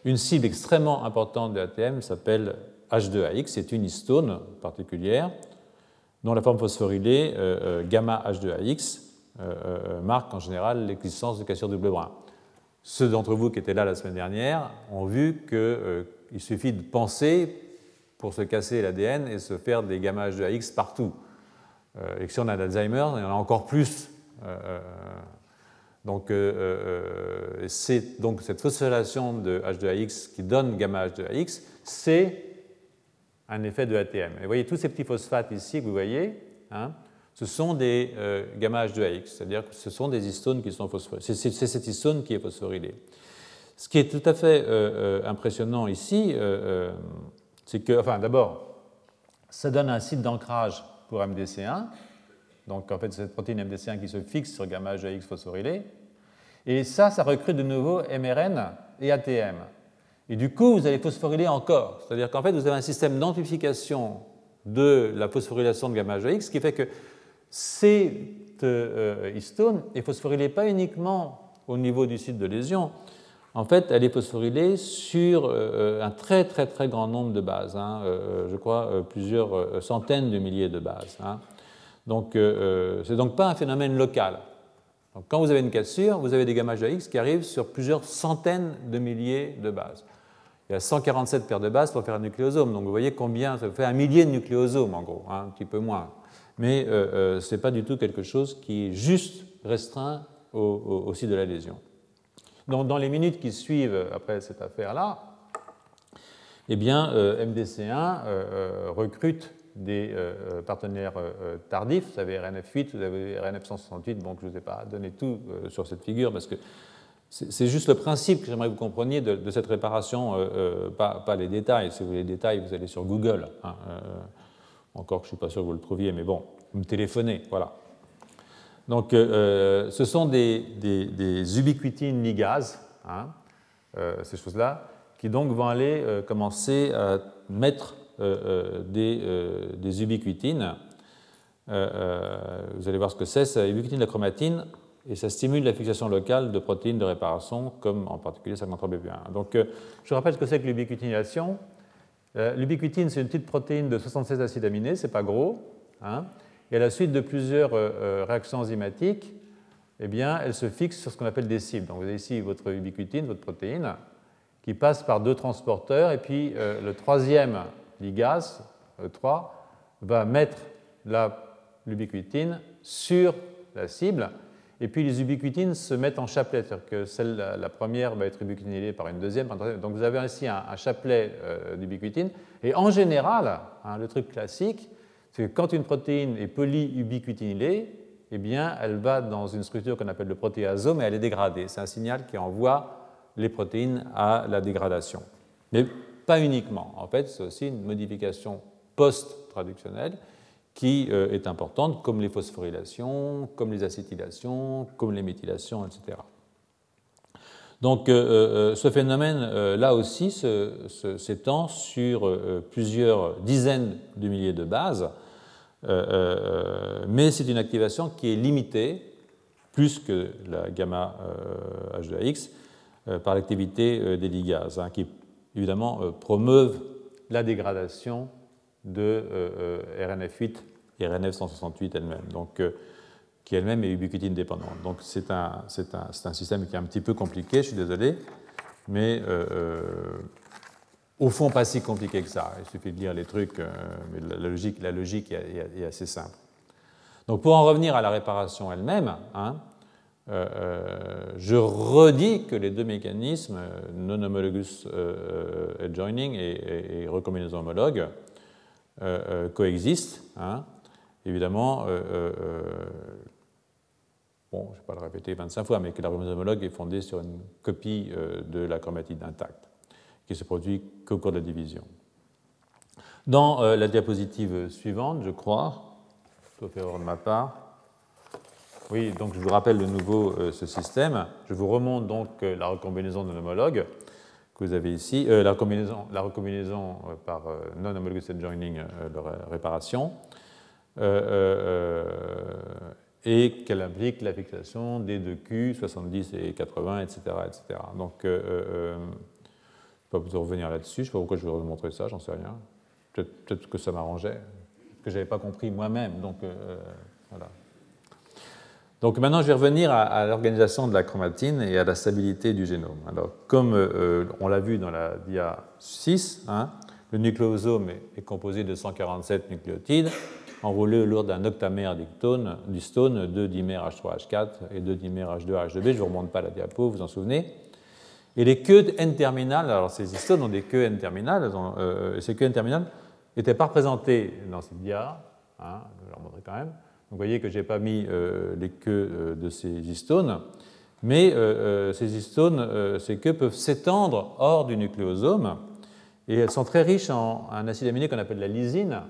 Une cible extrêmement importante de l'ATM s'appelle H2AX, c'est une histone particulière dont la forme phosphorylée euh, euh, gamma H2AX euh, marque en général l'existence de cassures double brin. Ceux d'entre vous qui étaient là la semaine dernière ont vu qu'il suffit de penser pour se casser l'ADN et se faire des gamma H2AX partout. Et que si on a l'Alzheimer, il y en a encore plus. donc, c'est donc cette phosphorylation de H2AX qui donne gamma H2AX, c'est un effet de ATM. Et vous voyez, tous ces petits phosphates ici que vous voyez, hein, ce sont des euh, gamma H2AX, c'est-à-dire que ce sont des histones qui sont phosphorylées. C'est cette histone qui est phosphorylée. Ce qui est tout à fait euh, euh, impressionnant ici, c'est que, enfin, d'abord, ça donne un site d'ancrage pour MDC1. Donc, en fait, c'est cette protéine MDC1 qui se fixe sur gamma H2AX phosphorylée. Et ça, ça recrute de nouveau MRN et ATM. Et du coup, vous allez phosphoryler encore. C'est-à-dire qu'en fait, vous avez un système d'amplification de la phosphorylation de gamma X qui fait que cette euh, histone est phosphorylée pas uniquement au niveau du site de lésion, en fait, elle est phosphorylée sur euh, un très très très grand nombre de bases, hein, euh, je crois plusieurs centaines de milliers de bases. Hein. Donc, c'est donc pas un phénomène local. Quand vous avez une cassure, vous avez des gamma X qui arrivent sur plusieurs centaines de milliers de bases. Il y a 147 paires de bases pour faire un nucléosome. Donc vous voyez combien ça fait un millier de nucléosomes en gros, hein, un petit peu moins. Mais euh, euh, ce n'est pas du tout quelque chose qui est juste restreint au, site de la Donc dans les minutes qui suivent après cette affaire-là, eh bien, euh, MDC1 recrute des partenaires tardifs. Vous avez RNF8, vous avez RNF168, donc je ne vous ai pas donné tout sur cette figure parce que c'est juste le principe que j'aimerais que vous compreniez de, cette réparation, euh, euh, pas, les détails. Si vous voulez les détails, vous allez sur Google. Hein, euh, encore que je ne suis pas sûr que vous le trouviez, mais bon, vous me téléphonez, voilà. Donc, ce sont des, ubiquitines ligases, hein, ces choses-là, qui donc vont aller commencer à mettre des, ubiquitines. vous allez voir ce que c'est, c'est ubiquitine de la chromatine et ça stimule la fixation locale de protéines de réparation, comme en particulier 53BP1. Donc, euh, je rappelle ce que c'est que l'ubiquitination. Euh, l'ubiquitine, c'est une petite protéine de 76 acides aminés, c'est pas gros. Hein, et à la suite de plusieurs euh, réactions enzymatiques, eh bien, elle se fixe sur ce qu'on appelle des cibles. Donc, vous avez ici votre ubiquitine, votre protéine, qui passe par deux transporteurs, et puis le troisième ligase, E3, va mettre l'ubiquitine sur la cible et puis les ubiquitines se mettent en chapelet, c'est-à-dire que celle, la première va être ubiquitinylée par une deuxième, Donc vous avez ainsi un, chapelet euh, d'ubiquitine. Et en général, hein, le truc classique, c'est que quand une protéine est polyubiquitinylée, eh bien, elle va dans une structure qu'on appelle le protéasome et elle est dégradée. C'est un signal qui envoie les protéines à la dégradation. Mais pas uniquement. En fait, c'est aussi une modification post-traductionnelle qui est importante, comme les phosphorylations, comme les acétylations, comme les méthylations, etc. Donc ce phénomène, là aussi, s'étend sur plusieurs dizaines de milliers de bases, mais c'est une activation qui est limitée, plus que la gamma H2AX, par l'activité des ligases, hein, qui évidemment promeuvent la dégradation de RNF8 et RNF168 elle-même, donc, euh, qui elle-même est ubiquitine dépendante. Donc c'est un, un, un, système qui est un petit peu compliqué, je suis désolé, mais euh, euh, au fond pas si compliqué que ça. Il suffit de lire les trucs, mais la, logique, est, assez simple. Donc pour en revenir à la réparation elle-même, hein, je redis que les deux mécanismes, non-homologous adjoining et, recombinaison homologue, coexistent. Hein, évidemment, euh, euh, euh, bon, je ne vais pas le répéter 25 fois, mais que la homologue est fondée sur une copie de la chromatide intacte, qui se produit qu'au cours de la division. Dans la diapositive suivante, je crois, sauf erreur de ma part, oui, donc je vous rappelle de nouveau ce système. Je vous remonte donc la recombinaison de l'homologue que vous avez ici, la recombinaison, par non-homologous adjoining de réparation. Euh, euh, et qu'elle implique la fixation des deux Q, 70 et 80, etc. etc. Donc, euh, ne vais pas revenir là-dessus, je ne sais pas pourquoi je vais vous montrer ça, j'en sais rien. Peut-être que ça m'arrangeait, que je n'avais pas compris moi-même. Donc, voilà. Donc maintenant, je vais revenir à, l'organisation de la chromatine et à la stabilité du génome. Alors, comme on l'a vu dans la dia 6, hein, le nucléosome est, composé de 147 nucléotides enroulés autour d'un octamère d'histone, 2 dimères H3H4 et 2 dimères H2H2B. Je ne vous remonte pas la diapo, vous vous en souvenez. Et les queues N-terminales, alors ces histones ont des queues N-terminales, euh, ces queues N-terminales n'étaient pas représentées dans cette dia, hein, je leur montrer quand même. Vous voyez que je n'ai pas mis euh, les queues euh, de ces histones, mais ces histones, ces queues peuvent s'étendre hors du nucléosome, et elles sont très riches en un acide aminé qu'on appelle la lysine,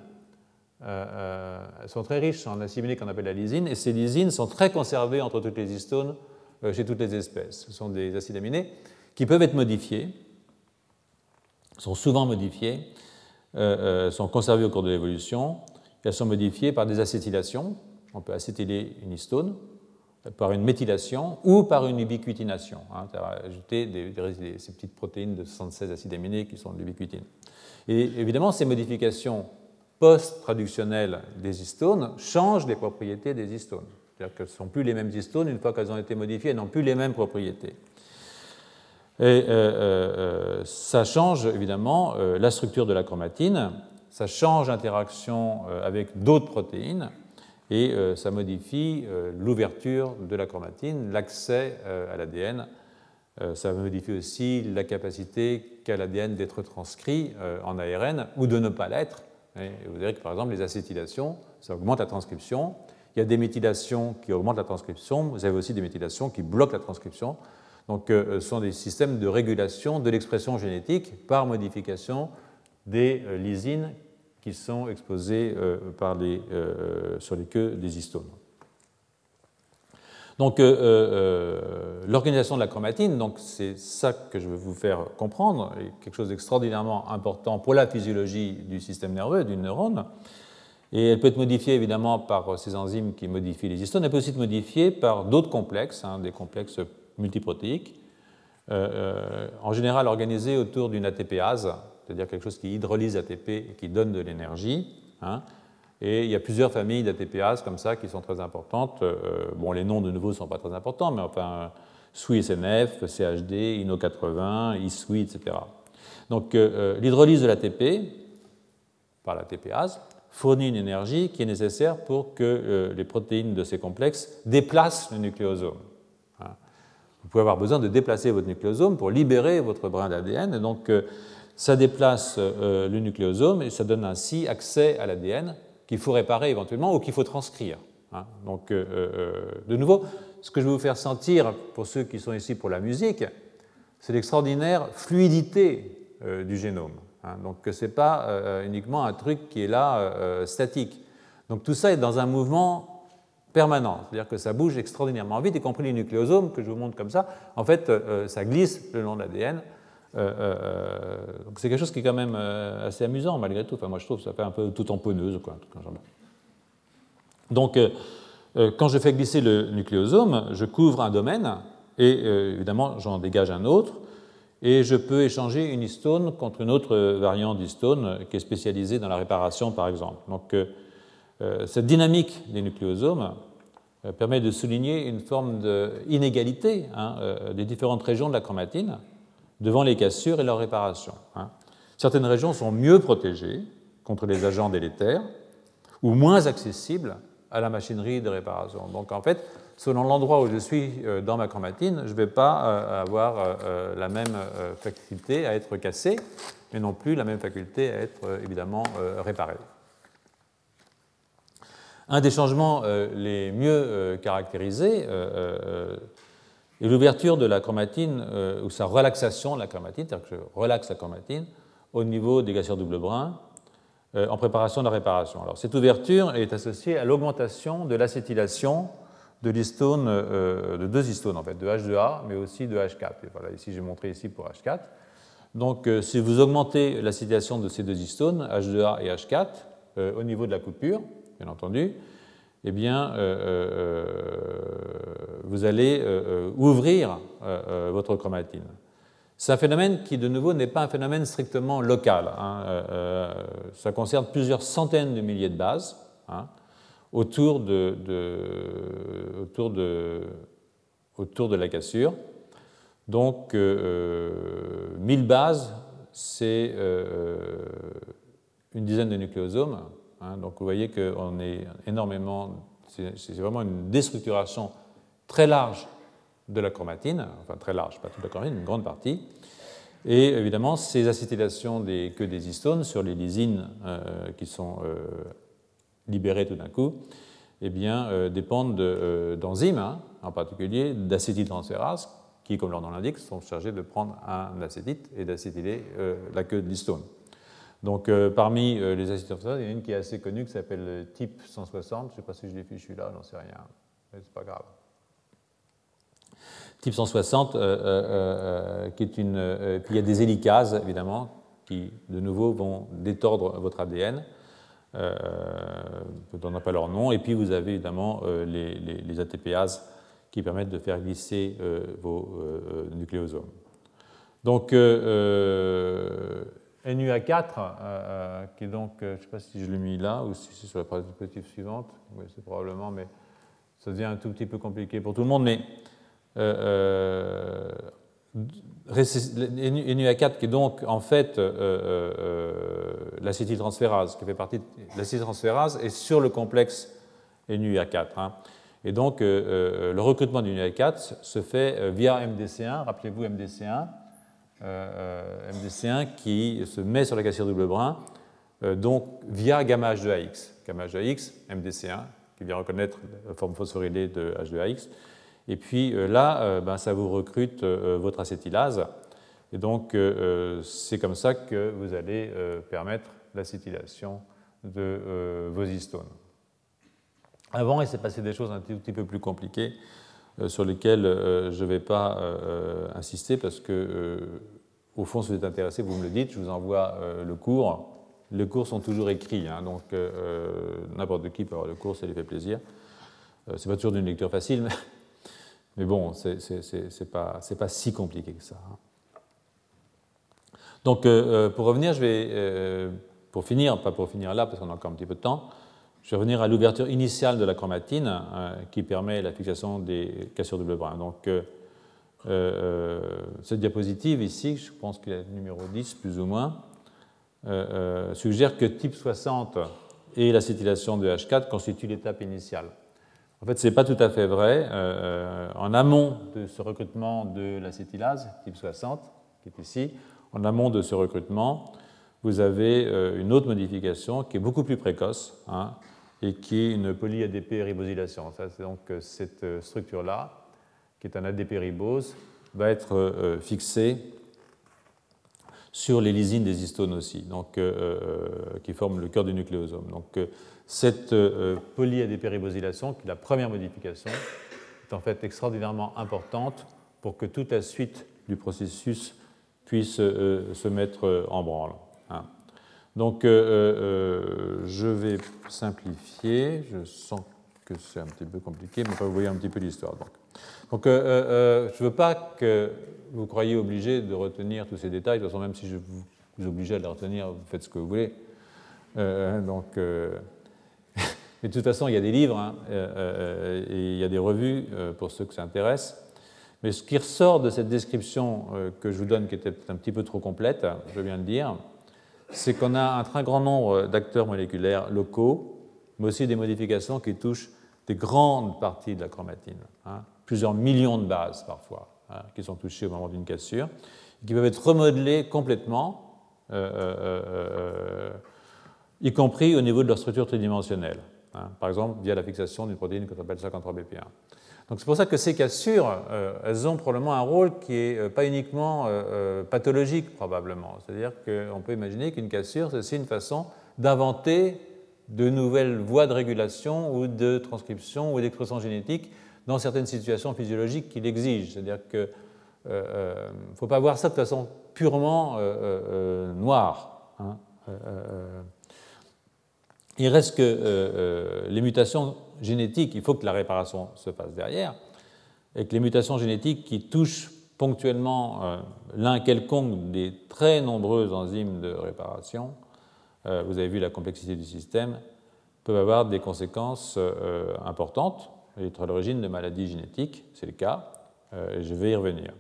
elles sont très riches en acides aminés qu'on appelle la lysine, et ces lysines sont très conservées entre toutes les histones chez toutes les espèces. Ce sont des acides aminés qui peuvent être modifiés, sont souvent modifiés, sont conservés au cours de l'évolution, elles sont modifiées par des acétylations, on peut acétyler une histone, par une méthylation ou par une ubiquitination, hein, ajouter ces petites protéines de 76 acides aminés qui sont de l'ubiquitine. Et évidemment, ces modifications post-traductionnelles des histones changent les propriétés des histones. C'est-à-dire qu'elles ne sont plus les mêmes histones, une fois qu'elles ont été modifiées, elles n'ont plus les mêmes propriétés. Et euh, euh, euh, ça change évidemment la structure de la chromatine, ça change l'interaction avec d'autres protéines, et ça modifie l'ouverture de la chromatine, l'accès à l'ADN. ça modifie aussi la capacité qu'a l'ADN d'être transcrit en ARN ou de ne pas l'être vous verrez que par exemple les acétylations, ça augmente la transcription. Il y a des méthylations qui augmentent la transcription. Vous avez aussi des méthylations qui bloquent la transcription. Donc euh, ce sont des systèmes de régulation de l'expression génétique par modification des euh, lysines qui sont exposées euh, sur les queues des histones. Donc euh, euh, l'organisation de la chromatine, donc c'est ça que je veux vous faire comprendre, est quelque chose d'extraordinairement important pour la physiologie du système nerveux, du neurone. Et elle peut être modifiée évidemment par ces enzymes qui modifient les histones. Elle peut aussi être modifiée par d'autres complexes, hein, des complexes multiprotéiques, euh, en général organisés autour d'une ATPase, c'est-à-dire quelque chose qui hydrolyse ATP et qui donne de l'énergie. Hein. Et il y a plusieurs familles d'ATPases comme ça qui sont très importantes. Euh, bon, les noms de nouveau ne sont pas très importants, mais enfin, SWI-SNF, CHD, INO80, ISWI, etc. Donc euh, euh, l'hydrolyse de l'ATP par l'ATPase fournit une énergie qui est nécessaire pour que les protéines de ces complexes déplacent le nucléosome. Vous pouvez avoir besoin de déplacer votre nucléosome pour libérer votre brin d'ADN. Donc, ça déplace le nucléosome et ça donne ainsi accès à l'ADN qu'il faut réparer éventuellement ou qu'il faut transcrire. Hein. Donc, euh, euh, de nouveau, ce que je vais vous faire sentir pour ceux qui sont ici pour la musique, c'est l'extraordinaire fluidité euh, du génome. Hein. Donc, ce n'est pas uniquement un truc qui est là statique. Donc tout ça est dans un mouvement permanent, c'est-à-dire que ça bouge extraordinairement vite, y compris les nucléosomes que je vous montre comme ça. En fait, ça glisse le long de l'ADN. donc c'est quelque chose qui est quand même assez amusant malgré tout. Enfin, moi je trouve que ça fait un peu tout tamponneuse. Quoi, donc quand je fais glisser le nucléosome, je couvre un domaine et évidemment j'en dégage un autre et je peux échanger une histone contre une autre variante d'histone qui est spécialisée dans la réparation, par exemple. Donc, euh, euh, cette dynamique des nucléosomes euh, permet de souligner une forme d'inégalité hein, des différentes régions de la chromatine devant les cassures et leur réparation. Hein. Certaines régions sont mieux protégées contre les agents délétères ou moins accessibles à la machinerie de réparation. Donc, en fait, selon l'endroit où je suis euh, dans ma chromatine, je ne vais pas euh, avoir euh, la même faculté à être cassé, mais non plus la même faculté à être évidemment réparé. Un des changements les mieux caractérisés est l'ouverture de la chromatine ou sa relaxation de la chromatine, c'est-à-dire que je relaxe la chromatine au niveau des cassures double brin en préparation de la réparation. Alors, cette ouverture est associée à l'augmentation de l'acétylation de euh, de deux histones en fait, de H2A, mais aussi de H4. Et voilà, ici j'ai montré ici pour H4. Donc euh, si vous augmentez l'acétylation de ces deux histones, H2A et H4, euh, au niveau de la coupure, bien entendu, eh bien, vous allez ouvrir votre chromatine. C'est un phénomène qui, de nouveau, n'est pas un phénomène strictement local. Hein. ça concerne plusieurs centaines de milliers de bases. Hein autour de, la cassure. Donc, 1000 euh, bases, c'est euh, une dizaine de nucléosomes. Hein. donc, vous voyez qu'on est énormément. C'est vraiment une déstructuration très large de la chromatine, enfin très large, pas toute la chromatine, une grande partie. Et évidemment, ces acétylations des, que des histones sur les lysines euh, qui sont libérés tout d'un coup, eh bien, euh, dépendent euh, d'enzymes, hein, en particulier d'acétyltransférase, qui, comme leur nom l'indique, sont chargés de prendre un acétite et d'acétyler euh, la queue de l'histone. Donc, parmi les acétyltransférases, il y en a une qui est assez connue qui s'appelle type 160. Je ne sais pas si je l'ai fichu là, j'en sais rien, mais c'est pas grave. Type 160, qui est une. puis il y a des hélicases, évidemment, qui, de nouveau, vont détordre votre ADN euh, on n'a pas leur nom. Et puis vous avez évidemment euh, les, ATPases qui permettent de faire glisser euh, vos nucléosomes. Donc NUA4, qui est donc, je ne sais pas si je l'ai mis là ou si c'est sur la diapositive suivante, c'est probablement, mais ça devient un tout petit peu compliqué pour tout le monde, mais NUA4 qui est donc en fait euh, euh, euh, l'acétyltransférase, qui fait partie de l'acétyltransférase, est sur le complexe NUA4. Hein. Et donc le recrutement du NUA4 se fait via MDC1, rappelez-vous MDC1, MDC1 qui se met sur la cassure double brin, donc via gamma H2AX. Gamma H2AX, MDC1, qui vient reconnaître la forme phosphorylée de H2AX. Et puis euh, là, euh, ben, ça vous recrute euh, votre acétylase. Et donc, c'est comme ça que vous allez permettre l'acétylation de vos histones. Avant, il s'est passé des choses un tout petit peu plus compliquées sur lesquelles je ne vais pas insister parce que, au fond, si vous êtes intéressé, vous me le dites, je vous envoie le cours. Les cours sont toujours écrits, hein, donc n'importe qui peut avoir le cours, ça lui fait plaisir. Ce n'est pas toujours d'une lecture facile, mais bon, ce n'est pas, pas, si compliqué que ça. Hein. Donc, euh, euh, pour revenir, je vais, euh, pour finir, pas pour finir là, parce qu'on a encore un petit peu de temps, je vais revenir à l'ouverture initiale de la chromatine qui permet la fixation des cassures double brin. Donc, cette diapositive ici, je pense qu'il est numéro 10 plus ou moins, suggère que type 60 et l'acétylation de H4 constituent l'étape initiale. En fait, ce n'est pas tout à fait vrai. Euh, en amont de ce recrutement de l'acétylase, type 60, qui est ici, en amont de ce recrutement, vous avez euh, une autre modification qui est beaucoup plus précoce hein, et qui est une poly-ADP ribosylation. C'est donc euh, cette structure-là, qui est un ADP ribose, va être fixée sur les lysines des histones aussi, donc, qui forment le cœur du nucléosome. Donc, cette euh, polyadépéribosylation, qui est la première modification, est en fait extraordinairement importante pour que toute la suite du processus puisse se mettre en branle. Hein. Donc, je vais simplifier. Je sens que c'est un petit peu compliqué, mais vous voyez un petit peu l'histoire. Je ne veux pas que vous croyez obligé de retenir tous ces détails. De toute façon, même si je vous, oblige à les retenir, vous faites ce que vous voulez. Euh, donc, euh, mais de toute façon, il y a des livres hein, euh, et il y a des revues pour ceux que ça intéresse. Mais ce qui ressort de cette description que je vous donne, qui était un petit peu trop complète, je viens de dire, c'est qu'on a un très grand nombre d'acteurs moléculaires locaux, mais aussi des modifications qui touchent des grandes parties de la chromatine, hein, plusieurs millions de bases parfois. Hein, qui sont touchés au moment d'une cassure, qui peuvent être remodelés complètement, euh, euh, euh, y compris au niveau de leur structure tridimensionnelle. Hein. par exemple, via la fixation d'une protéine qu'on appelle 53BP1. Donc c'est pour ça que ces cassures, elles ont probablement un rôle qui n'est pas uniquement pathologique, probablement. C'est-à-dire qu'on peut imaginer qu'une cassure, c'est aussi une façon d'inventer de nouvelles voies de régulation ou de transcription ou d'expression génétique dans certaines situations physiologiques qui l'exigent. C'est-à-dire qu'il ne euh, euh, faut pas voir ça de façon purement euh, noire. Hein. il reste que les mutations génétiques, il faut que la réparation se fasse derrière, et que les mutations génétiques qui touchent ponctuellement l'un quelconque des très nombreuses enzymes de réparation, vous avez vu la complexité du système, peuvent avoir des conséquences importantes être à l'origine de maladies génétiques, c'est le cas, euh, et je vais y revenir.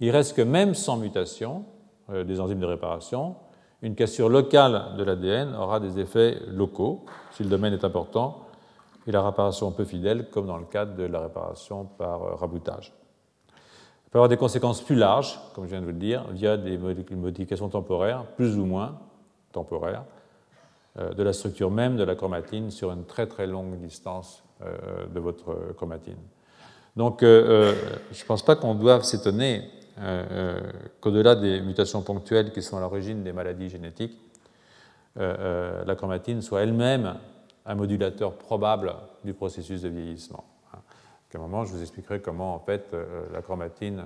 Il reste que même sans mutation euh, des enzymes de réparation, une cassure locale de l'ADN aura des effets locaux si le domaine est important et la réparation peu fidèle, comme dans le cadre de la réparation par euh, raboutage. Il peut avoir des conséquences plus larges, comme je viens de vous le dire, via des modifications temporaires, plus ou moins temporaires, de la structure même de la chromatine sur une très très longue distance de votre chromatine. Donc, euh, euh, je ne pense pas qu'on doive s'étonner qu'au-delà des mutations ponctuelles qui sont à l'origine des maladies génétiques, la chromatine soit elle-même un modulateur probable du processus de vieillissement. À un moment, je vous expliquerai comment, en fait, la chromatine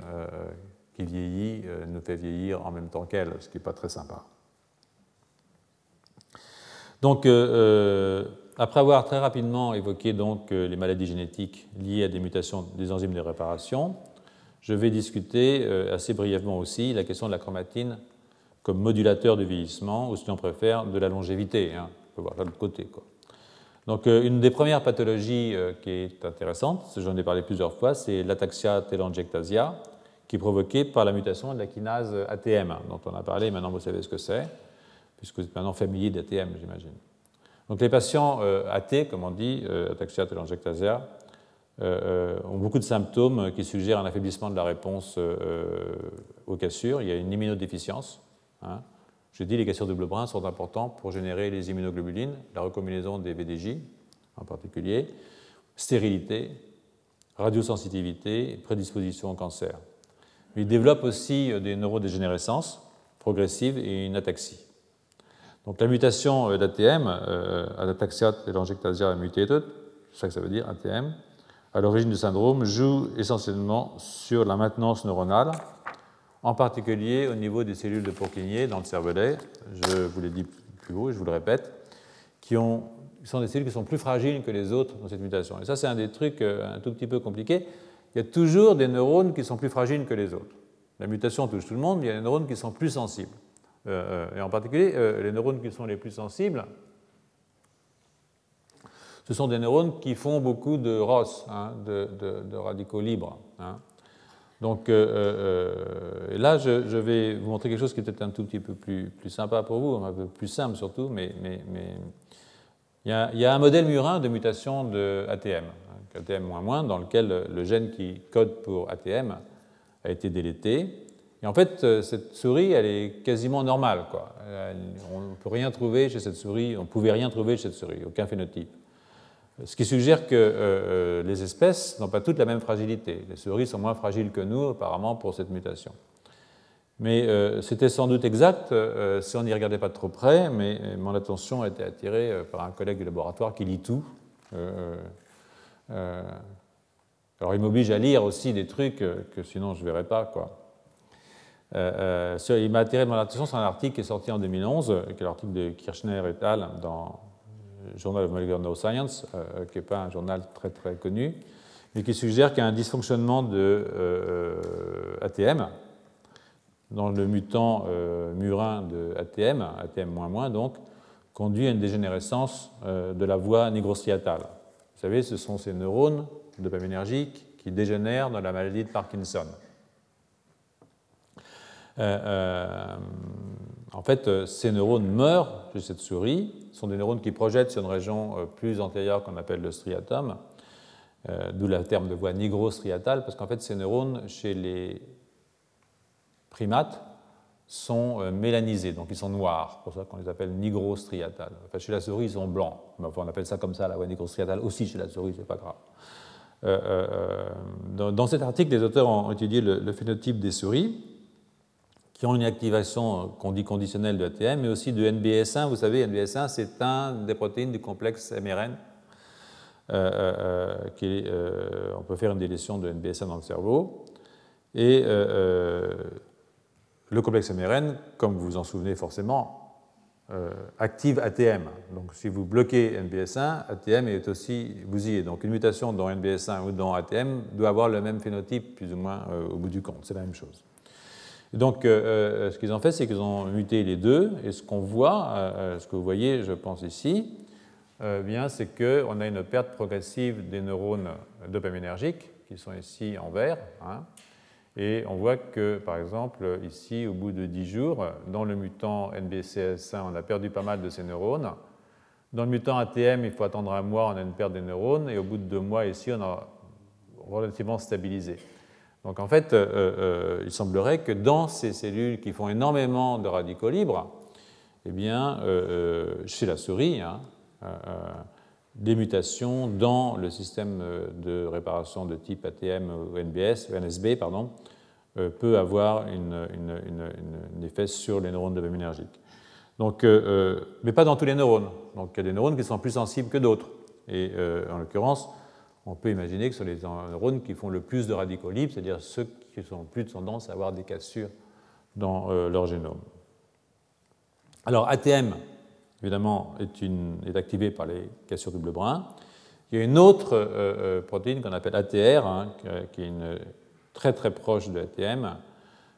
qui vieillit nous fait vieillir en même temps qu'elle, ce qui n'est pas très sympa. Donc, après avoir très rapidement évoqué donc euh, les maladies génétiques liées à des mutations des enzymes de réparation, je vais discuter euh, assez brièvement aussi la question de la chromatine comme modulateur du vieillissement, ou si on préfère, de la longévité. Hein. On peut voir ça de l'autre côté. Donc, euh, une des premières pathologies qui est intéressante, j'en ai parlé plusieurs fois, c'est l'ataxia telangiectasia, qui est provoquée par la mutation de la kinase ATM, dont on a parlé, maintenant vous savez ce que c'est, puisque vous êtes maintenant familier d'ATM, j'imagine. Donc les patients euh, athées, comme on dit, euh, ataxia telangiectasia, euh, ont beaucoup de symptômes qui suggèrent un affaiblissement de la réponse aux cassures. Il y a une immunodéficience. Hein. Je dis les cassures de bleu brun sont importantes pour générer les immunoglobulines, la recombinaison des VDJ en particulier, stérilité, radiosensitivité, prédisposition au cancer. Ils développent aussi des neurodégénérescences progressives et une ataxie. Donc la mutation euh, d'ATM, euh, ataxia telangiectasia mutated, c'est ça que ça veut dire, ATM, à l'origine du syndrome, joue essentiellement sur la maintenance neuronale, en particulier au niveau des cellules de Purkinje dans le cervelet, je vous l'ai dit plus haut, je vous le répète, qui ont, sont des cellules qui sont plus fragiles que les autres dans cette mutation. Et ça, c'est un des trucs euh, un tout petit peu compliqués. Il y a toujours des neurones qui sont plus fragiles que les autres. La mutation touche tout le monde, mais il y a des neurones qui sont plus sensibles. Euh, euh, et en particulier euh, les neurones qui sont les plus sensibles, ce sont des neurones qui font beaucoup de ROS, hein, de, radicaux libres. Hein. Donc là, je, vais vous montrer quelque chose qui est peut-être un tout petit peu plus, sympa pour vous, un peu plus simple surtout, mais, mais, mais... Il, y a, il, y a, un modèle murin de mutation de ATM, hein, ATM-, dans lequel le gène qui code pour ATM a été délété. Et en fait, euh, cette souris, elle est quasiment normale. On ne peut rien trouver chez cette souris, on ne pouvait rien trouver chez cette souris, aucun phénotype. Ce qui suggère que euh, euh, les espèces n'ont pas toutes la même fragilité. Les souris sont moins fragiles que nous, apparemment, pour cette mutation. Mais c'était sans doute exact si on n'y regardait pas de trop près, mais mon attention a été attirée par un collègue du laboratoire qui lit tout. alors il m'oblige à lire aussi des trucs que sinon je ne verrais pas. Quoi. Il m'a attiré mon attention sur un article qui est sorti en 2011, qui est l'article de Kirchner et al. dans Journal of Molecular Neuroscience, euh, qui n'est pas un journal très très connu, mais qui suggère qu'il y a un dysfonctionnement de euh, ATM dans le mutant euh, murin de ATM, ATM donc, conduit à une dégénérescence de la voie nigrostriatale. Vous savez, ce sont ces neurones dopaminergiques qui dégénèrent dans la maladie de Parkinson. En fait, euh, ces neurones meurent chez cette souris. Ce sont des neurones qui projettent sur une région euh, plus antérieure qu'on appelle le striatum, euh, d'où le terme de voie nigrostriatale, parce qu'en fait, ces neurones, chez les primates, sont mélanisés, donc ils sont noirs, c'est pour ça qu'on les appelle nigrostriatales. Enfin, chez la souris, ils sont blancs, mais on appelle ça comme ça, la voie nigrostriatale aussi chez la souris, c'est pas grave. dans, cet article, les auteurs ont étudié le phénotype des souris, qui ont une activation qu'on dit conditionnelle de ATM, mais aussi de NBS1. Vous savez, NBS1, c'est un des protéines du complexe MRN. Euh, euh, euh, qui on peut faire une délétion de NBS1 dans le cerveau. Et le complexe MRN, comme vous vous en souvenez forcément, active ATM. Donc si vous bloquez NBS1, ATM est aussi bousillé. Donc une mutation dans NBS1 ou dans ATM doit avoir le même phénotype, plus ou moins, au bout du compte. C'est la même chose donc, euh, euh, ce qu'ils ont fait, c'est qu'ils ont muté les deux, et ce qu'on voit, euh, ce que vous voyez, je pense ici, bien, c'est qu'on a une perte progressive des neurones dopaminergiques, qui sont ici en vert, hein, et on voit que, par exemple, ici, au bout de 10 jours, dans le mutant NBCS1, on a perdu pas mal de ces neurones. Dans le mutant ATM, il faut attendre un mois, on a une perte des neurones, et au bout de deux mois, ici, on a relativement stabilisé. Donc en fait, euh, euh, il semblerait que dans ces cellules qui font énormément de radicaux libres, eh bien, euh, chez la souris, hein, des mutations dans le système de réparation de type ATM ou NBS, NSB, pardon, peut avoir un effet sur les neurones dopaminergiques. Donc, mais pas dans tous les neurones. Donc il y a des neurones qui sont plus sensibles que d'autres. Et en l'occurrence, on peut imaginer que ce sont les neurones qui font le plus de radicaux libres, c'est-à-dire ceux qui ont plus de tendance à avoir des cassures dans euh, leur génome. Alors ATM, évidemment, est, une, est activé par les cassures double brun. Il y a une autre euh, euh, protéine qu'on appelle ATR, hein, qui est très très proche de ATM,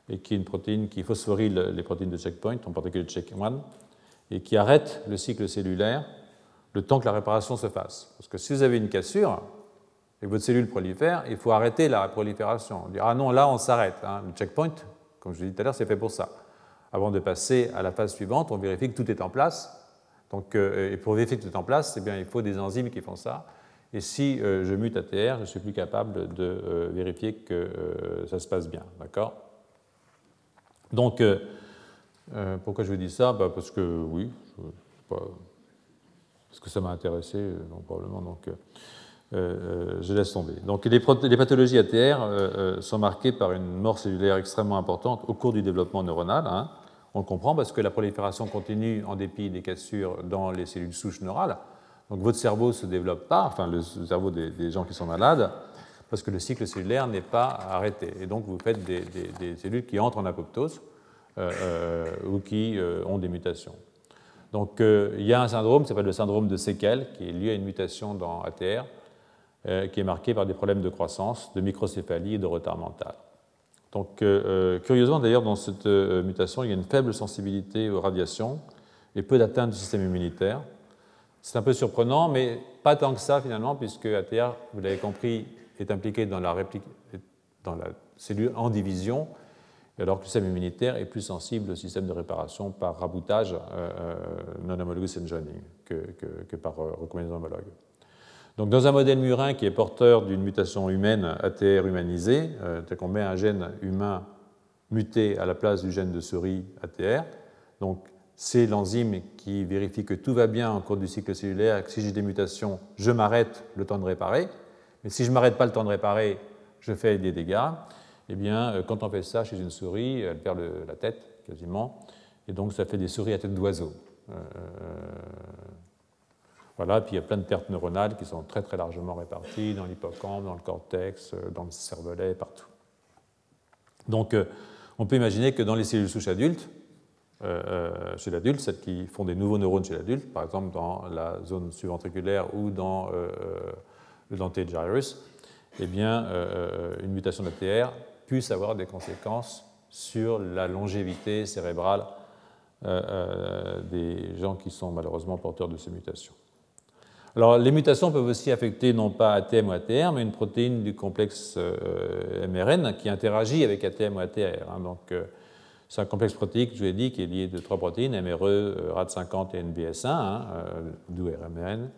et qui est une protéine qui phosphoryle les protéines de checkpoint, en particulier le check1, et qui arrête le cycle cellulaire le temps que la réparation se fasse. Parce que si vous avez une cassure, et votre cellule prolifère, il faut arrêter la prolifération. Dire, ah non, là, on s'arrête. Hein. Le checkpoint, comme je l'ai dit tout à l'heure, c'est fait pour ça. Avant de passer à la phase suivante, on vérifie que tout est en place. Donc, euh, et pour vérifier que tout est en place, eh bien, il faut des enzymes qui font ça. Et si euh, je mute ATR, je suis plus capable de euh, vérifier que ça se passe bien. D'accord? Donc, pourquoi je vous dis ça? Bah, Parce que oui, parce que ça m'a intéressé, probablement. Donc, je laisse tomber. Donc les, pathologies ATR euh, sont marquées par une mort cellulaire extrêmement importante au cours du développement neuronal. Hein. On le comprend parce que la prolifération continue en dépit des cassures dans les cellules souches neurales. Donc votre cerveau ne se développe pas, enfin le cerveau des, gens qui sont malades, parce que le cycle cellulaire n'est pas arrêté. Et donc vous faites des, cellules qui entrent en apoptose ou qui ont des mutations. Donc il y a un syndrome qui s'appelle le syndrome de séquelles, qui est lié à une mutation dans ATR, euh, qui est marqué par des problèmes de croissance, de microcéphalie et de retard mental. Donc, euh, euh, curieusement d'ailleurs, dans cette mutation, il y a une faible sensibilité aux radiations et peu d'atteinte du système immunitaire. C'est un peu surprenant, mais pas tant que ça finalement, puisque ATR, vous l'avez compris, est impliqué dans la, cellule en division, alors que le système immunitaire est plus sensible au système de réparation par raboutage non homologous enjoining que, que, que par recombinaison homologue. Donc, dans un modèle murin qui est porteur d'une mutation humaine ATR humanisée, euh, qu'on met un gène humain muté à la place du gène de souris ATR, donc c'est l'enzyme qui vérifie que tout va bien en cours du cycle cellulaire, que si j'ai des mutations, je m'arrête le temps de réparer. Mais si je ne m'arrête pas le temps de réparer, je fais des dégâts. eh bien, quand on fait ça chez une souris, elle perd la tête quasiment, et donc ça fait des souris à tête d'oiseau. Voilà, puis il y a plein de pertes neuronales qui sont très très largement réparties dans l'hippocampe, dans le cortex, dans le cervelet, partout. Donc on peut imaginer que dans les cellules souches adultes, euh, euh, chez l'adulte, celles qui font des nouveaux neurones chez l'adulte, par exemple dans la zone subventriculaire ou dans euh, le denté de gyrus, eh bien, une mutation d'ATR puisse avoir des conséquences sur la longévité cérébrale des gens qui sont malheureusement porteurs de ces mutations. Alors, les mutations peuvent aussi affecter non pas ATM ou ATR, mais une protéine du complexe MRN qui interagit avec ATM ou ATR. Hein. donc, c'est un complexe protéique, je vous l'ai dit, qui est lié de trois protéines, MRE, euh, RAD50 et NBS1, hein, euh, d'où RMN.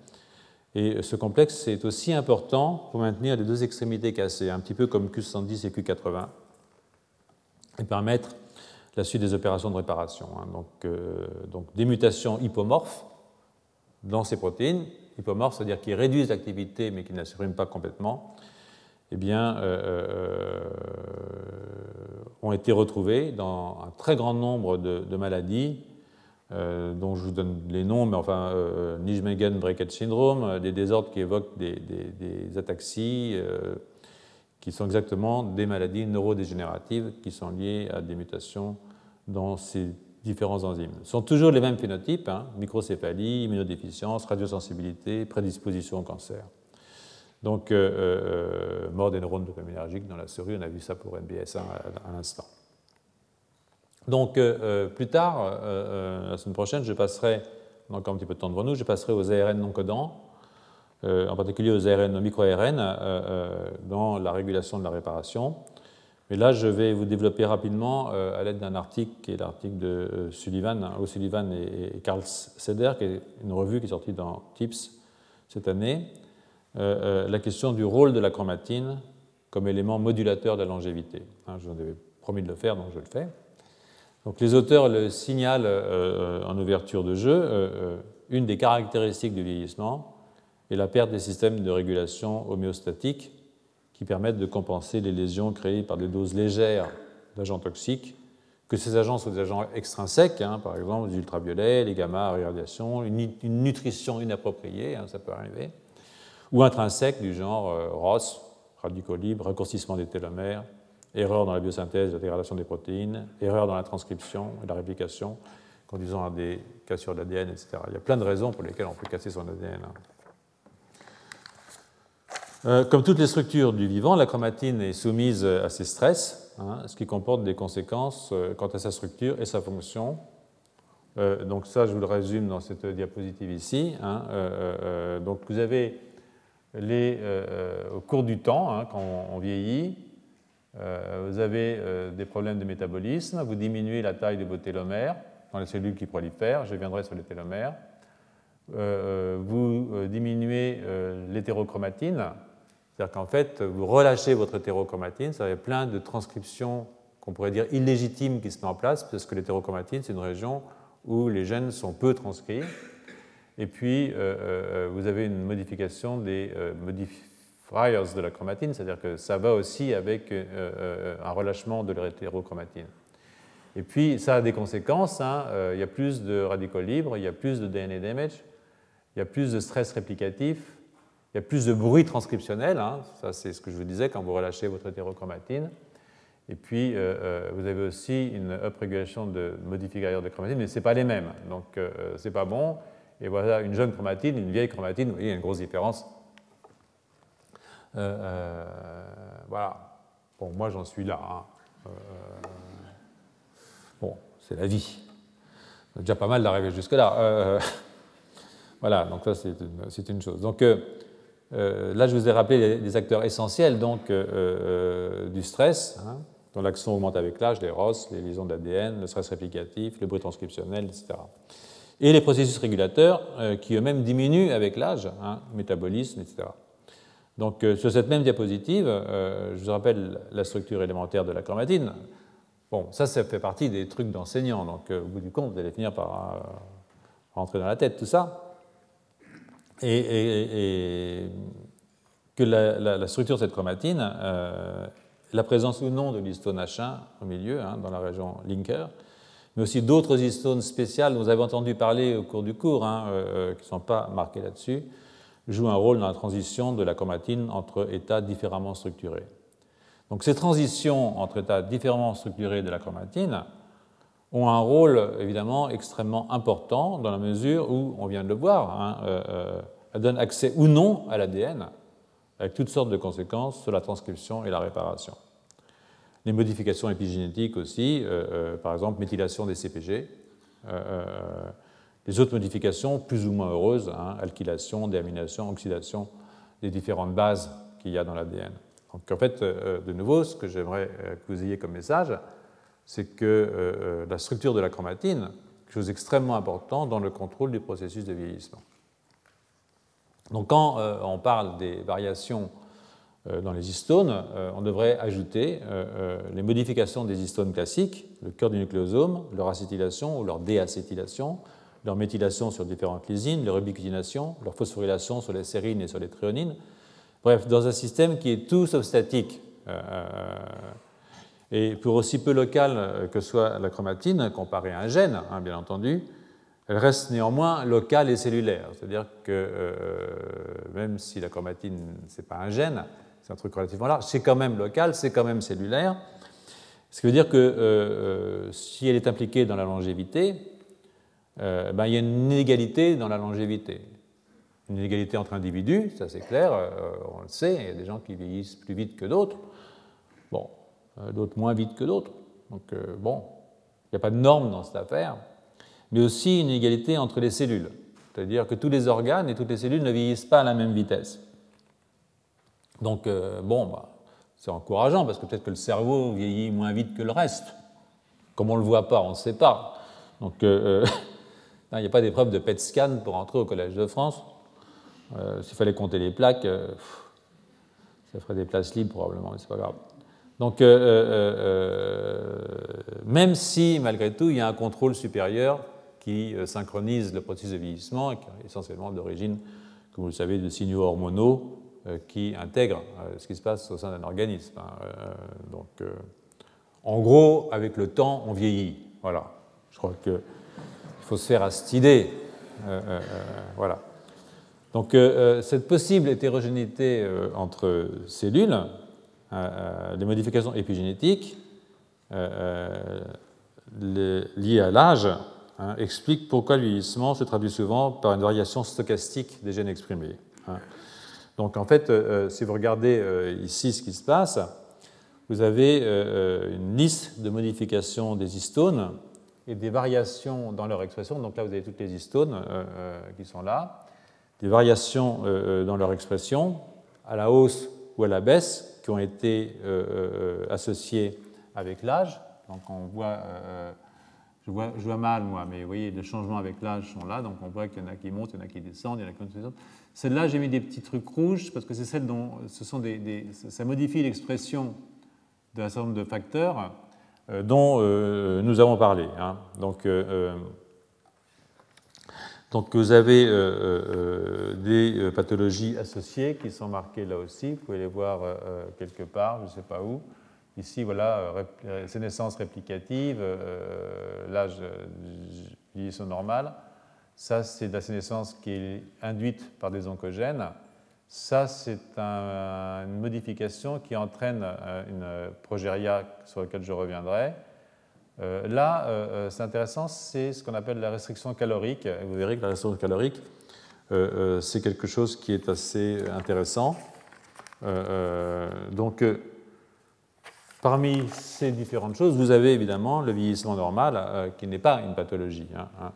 Et ce complexe est aussi important pour maintenir les deux extrémités cassées, un petit peu comme Q70 et Q80, et permettre la suite des opérations de réparation. Hein. Euh, donc, des mutations hypomorphes dans ces protéines, c'est-à-dire qui réduisent l'activité mais qui ne la suppriment pas complètement, eh bien, euh, euh, ont été retrouvés dans un très grand nombre de, maladies, euh, dont je vous donne les noms, mais enfin, Nijmegen Breakage Syndrome, des désordres qui évoquent des ataxies, qui sont exactement des maladies neurodégénératives qui sont liées à des mutations dans ces différents enzymes. Ce sont toujours les mêmes phénotypes, hein, microcéphalie, immunodéficience, radiosensibilité, prédisposition au cancer. Donc, euh, euh, mort des neurones dopaminergiques dans la souris, on a vu ça pour NBS1 à, l'instant. Donc, euh, plus tard, la semaine prochaine, je passerai, on a encore un petit peu de temps devant nous, je passerai aux ARN non codants, en particulier aux ARN, micro-ARN, dans la régulation de la réparation. Mais là, je vais vous développer rapidement à l'aide d'un article qui est l'article de Sullivan, hein, O'Sullivan et, et Carl Seder, qui est une revue qui est sortie dans TIPS cette année, euh, euh, la question du rôle de la chromatine comme élément modulateur de la longévité. Hein, je vous avais promis de le faire, donc je le fais. Donc, les auteurs le signalent euh, en ouverture de jeu. une des caractéristiques du vieillissement est la perte des systèmes de régulation homéostatiques qui permettent de compenser les lésions créées par des doses légères d'agents toxiques, que ces agents soient des agents extrinsèques, hein, par exemple les ultraviolets, les gamma, la radiation, une, nutrition inappropriée, hein, ça peut arriver, ou intrinsèques du genre euh, ROS, radicaux libres, raccourcissement des télomères, erreur dans la biosynthèse la dégradation des protéines, erreur dans la transcription et la réplication, conduisant à des cassures d'ADN, etc. Il y a plein de raisons pour lesquelles on peut casser son ADN. Hein. Euh, comme toutes les structures du vivant, la chromatine est soumise à ces stress, hein, ce qui comporte des conséquences euh, quant à sa structure et sa fonction. donc ça, je vous le résume dans cette diapositive ici. Hein. donc vous avez les, euh, euh, au cours du temps, hein, quand on, vieillit, euh, vous avez des problèmes de métabolisme, vous diminuez la taille de vos télomères dans les cellules qui prolifèrent, je viendrai sur les télomères, vous diminuez l'hétérochromatine, c'est-à-dire qu'en fait, vous relâchez votre hétérochromatine, ça avez plein de transcriptions qu'on pourrait dire illégitimes qui se mettent en place, parce que l'hétérochromatine, c'est une région où les gènes sont peu transcrits, et puis, euh, euh, vous avez une modification des euh, modifiers de la chromatine, c'est-à-dire que ça va aussi avec un relâchement de l'hétérochromatine. Et puis, ça a des conséquences. Hein. il y a plus de radicaux libres, il y a plus de DNA damage, il y a plus de stress réplicatif, il y a plus de bruit transcriptionnel. Hein. ça, c'est ce que je vous disais quand vous relâchez votre hétérochromatine. Et puis, vous avez aussi une uprégulation de modificateurs de chromatine, mais ce n'est pas les mêmes. Donc, ce n'est pas bon. Et voilà une jeune chromatine, une vieille chromatine, vous voyez, il y a une grosse différence. Euh, euh, voilà. Bon, moi j'en suis là. Hein. Euh, bon, c'est la vie. C'est déjà pas mal d'arriver jusque-là. voilà, donc ça c'est une, chose. Donc là je vous ai rappelé les, acteurs essentiels donc, du stress, hein, dont l'action augmente avec l'âge, les ROS, les liaisons d'ADN, le stress réplicatif, le bruit transcriptionnel, etc et les processus régulateurs euh, qui eux-mêmes diminuent avec l'âge, hein, métabolisme, etc. Donc euh, sur cette même diapositive, euh, je vous rappelle la structure élémentaire de la chromatine. Bon, ça, ça fait partie des trucs d'enseignants, donc au bout du compte, vous allez finir par rentrer dans la tête tout ça. Et, que la, structure de cette chromatine la présence ou non de l'histone H1 au milieu, hein, dans la région linker, mais aussi d'autres histones spéciales dont vous avez entendu parler au cours du cours, hein, euh, qui ne sont pas marquées là-dessus, jouent un rôle dans la transition de la chromatine entre états différemment structurés. Donc ces transitions entre états différemment structurés de la chromatine ont un rôle évidemment extrêmement important dans la mesure où, on vient de le voir, hein, euh, euh, elles donnent accès ou non à l'ADN, avec toutes sortes de conséquences sur la transcription et la réparation. Les modifications épigénétiques aussi, euh, par exemple méthylation des CPG, les autres modifications plus ou moins heureuses, hein, alkylation, déamination, oxydation des différentes bases qu'il y a dans l'ADN. Donc en fait, de nouveau, ce que j'aimerais que vous ayez comme message, c'est que euh, euh, la structure de la chromatine, chose d'extrêmement important dans le contrôle du processus de vieillissement. Donc quand euh, on parle des variations dans les histones, on devrait ajouter les modifications des histones classiques, le cœur du nucléosome, leur acétylation ou leur déacétylation, leur méthylation sur différentes lysines, leur ubiquitination, leur phosphorylation sur les sérines et sur les tréonines. Bref, dans un système qui est tout sauf statique. Et pour aussi peu locale que soit la chromatine, comparée à un gène, hein, bien entendu, elle reste néanmoins locale et cellulaire. C'est-à-dire que euh, même si la chromatine, ce n'est pas un gène, c'est un truc relativement large, c'est quand même local, c'est quand même cellulaire. Ce qui veut dire que euh, euh, si elle est impliquée dans la longévité, ben, il y a une inégalité dans la longévité. Une inégalité entre individus, ça c'est clair, on le sait, il y a des gens qui vieillissent plus vite que d'autres. Euh, d'autres moins vite que d'autres. Donc, euh, bon, il n'y a pas de norme dans cette affaire, mais aussi une égalité entre les cellules. C'est-à-dire que tous les organes et toutes les cellules ne vieillissent pas à la même vitesse. Donc, euh, bon, bah, c'est encourageant parce que peut-être que le cerveau vieillit moins vite que le reste. Comme on ne le voit pas, on ne sait pas. Donc, il n'y a pas d'épreuve de PET scan pour entrer au Collège de France. S'il fallait compter les plaques, ça ferait des places libres probablement, mais c'est pas grave. Donc, euh, euh, euh, même si, malgré tout, il y a un contrôle supérieur qui synchronise le processus de vieillissement, qui est essentiellement d'origine, comme vous le savez, de signaux hormonaux qui intègrent ce qui se passe au sein d'un organisme. Hein, donc, en gros, avec le temps, on vieillit. Voilà. Je crois qu'il faut se faire à cette idée. voilà. Donc, cette possible hétérogénéité entre cellules, les modifications épigénétiques euh, liées à l'âge hein, expliquent pourquoi le vieillissement se traduit souvent par une variation stochastique des gènes exprimés. Hein. Donc en fait, si vous regardez ici ce qui se passe, vous avez une liste de modifications des histones et des variations dans leur expression. Donc là, vous avez toutes les histones qui sont là, des variations dans leur expression à la hausse ou à la baisse qui ont été euh, euh, associés avec l'âge. Donc on voit, euh, je vois, mal moi, mais vous voyez, les changements avec l'âge sont là. Donc on voit qu'il y en a qui montent, il y en a qui descendent, il y en a qui descendent. Celle-là, j'ai mis des petits trucs rouges parce que c'est celle dont ce sont des, ça modifie l'expression d'un certain nombre de facteurs dont nous avons parlé. Hein. Donc donc vous avez euh, euh, des euh, pathologies associées qui sont marquées là aussi. Vous pouvez les voir quelque part, je ne sais pas où. Ici, voilà, sénescence réplicative, l'âge vieillissement normal. Ça, c'est de la sénescence qui est induite par des oncogènes. Ça, c'est une modification qui entraîne une progéria sur laquelle je reviendrai. Euh, là, euh, euh, c'est intéressant, c'est ce qu'on appelle la restriction calorique. vous verrez que la restriction calorique, c'est quelque chose qui est assez intéressant. donc, parmi ces différentes choses, vous avez évidemment le vieillissement normal, qui n'est pas une pathologie. Hein, hein.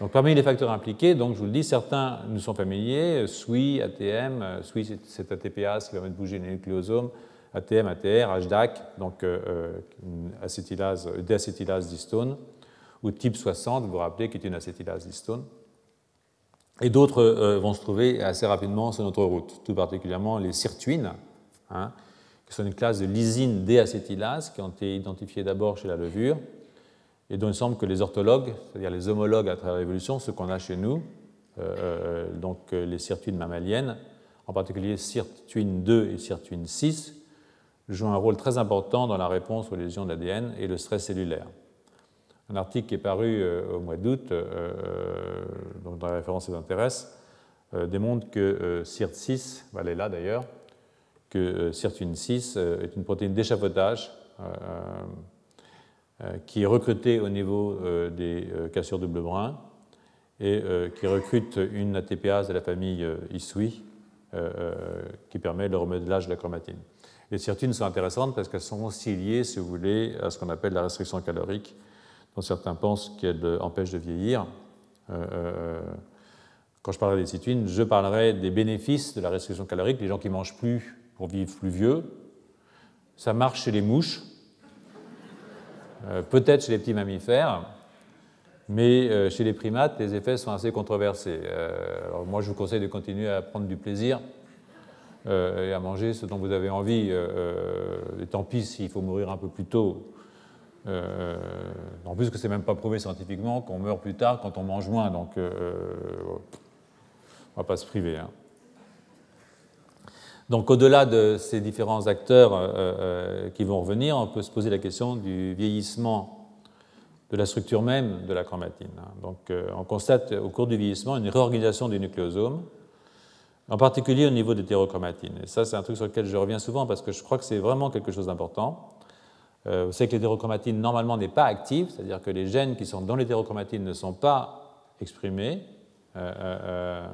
Donc, parmi les facteurs impliqués, donc, je vous le dis, certains nous sont familiers, SWI, ATM, SWI c'est ATPase qui permet de bouger les nucléosomes, ATM, ATR, HDAC, donc euh, euh, acétylase, déacétylase d'histone, ou type 60, vous vous rappelez, qui est une acétylase d'histone. Et d'autres euh, vont se trouver assez rapidement sur notre route, tout particulièrement les sirtuines, hein, qui sont une classe de lysine déacétylase qui ont été identifiées d'abord chez la levure, et dont il semble que les orthologues, c'est-à-dire les homologues à travers l'évolution, ceux qu'on a chez nous, donc les sirtuines mammaliennes, en particulier sirtuine 2 et sirtuine 6, joue un rôle très important dans la réponse aux lésions de l'ADN et le stress cellulaire. Un article qui est paru au mois d'août, donc dans la référence vous intéresse, démontre que CIRT6, elle est là d'ailleurs, que CIRT6 est une protéine d'échafaudage qui est recrutée au niveau des cassures double brun et qui recrute une ATPase de la famille ISUI qui permet le remodelage de la chromatine. Les sirtuines sont intéressantes parce qu'elles sont aussi liées, si vous voulez, à ce qu'on appelle la restriction calorique, dont certains pensent qu'elle empêche de vieillir. quand je parlerai des sirtuines, je parlerai des bénéfices de la restriction calorique, les gens qui mangent plus pour vivre plus vieux. Ça marche chez les mouches, peut-être chez les petits mammifères, mais euh, chez les primates, les effets sont assez controversés. Euh, alors moi, je vous conseille de continuer à prendre du plaisir euh, et à manger ce dont vous avez envie. et tant pis s'il faut mourir un peu plus tôt. en plus que c'est même pas prouvé scientifiquement qu'on meurt plus tard quand on mange moins, donc on ne va pas se priver. Hein. Donc au-delà de ces différents acteurs qui vont revenir, on peut se poser la question du vieillissement de la structure même de la chromatine. Donc, euh, on constate au cours du vieillissement une réorganisation du nucléosome, en particulier au niveau des hétérochromatines. Et ça, c'est un truc sur lequel je reviens souvent parce que je crois que c'est vraiment quelque chose d'important. Euh, vous savez que l'hétérochromatine, normalement, n'est pas active, c'est-à-dire que les gènes qui sont dans l'hétérochromatine ne sont pas exprimés. Euh,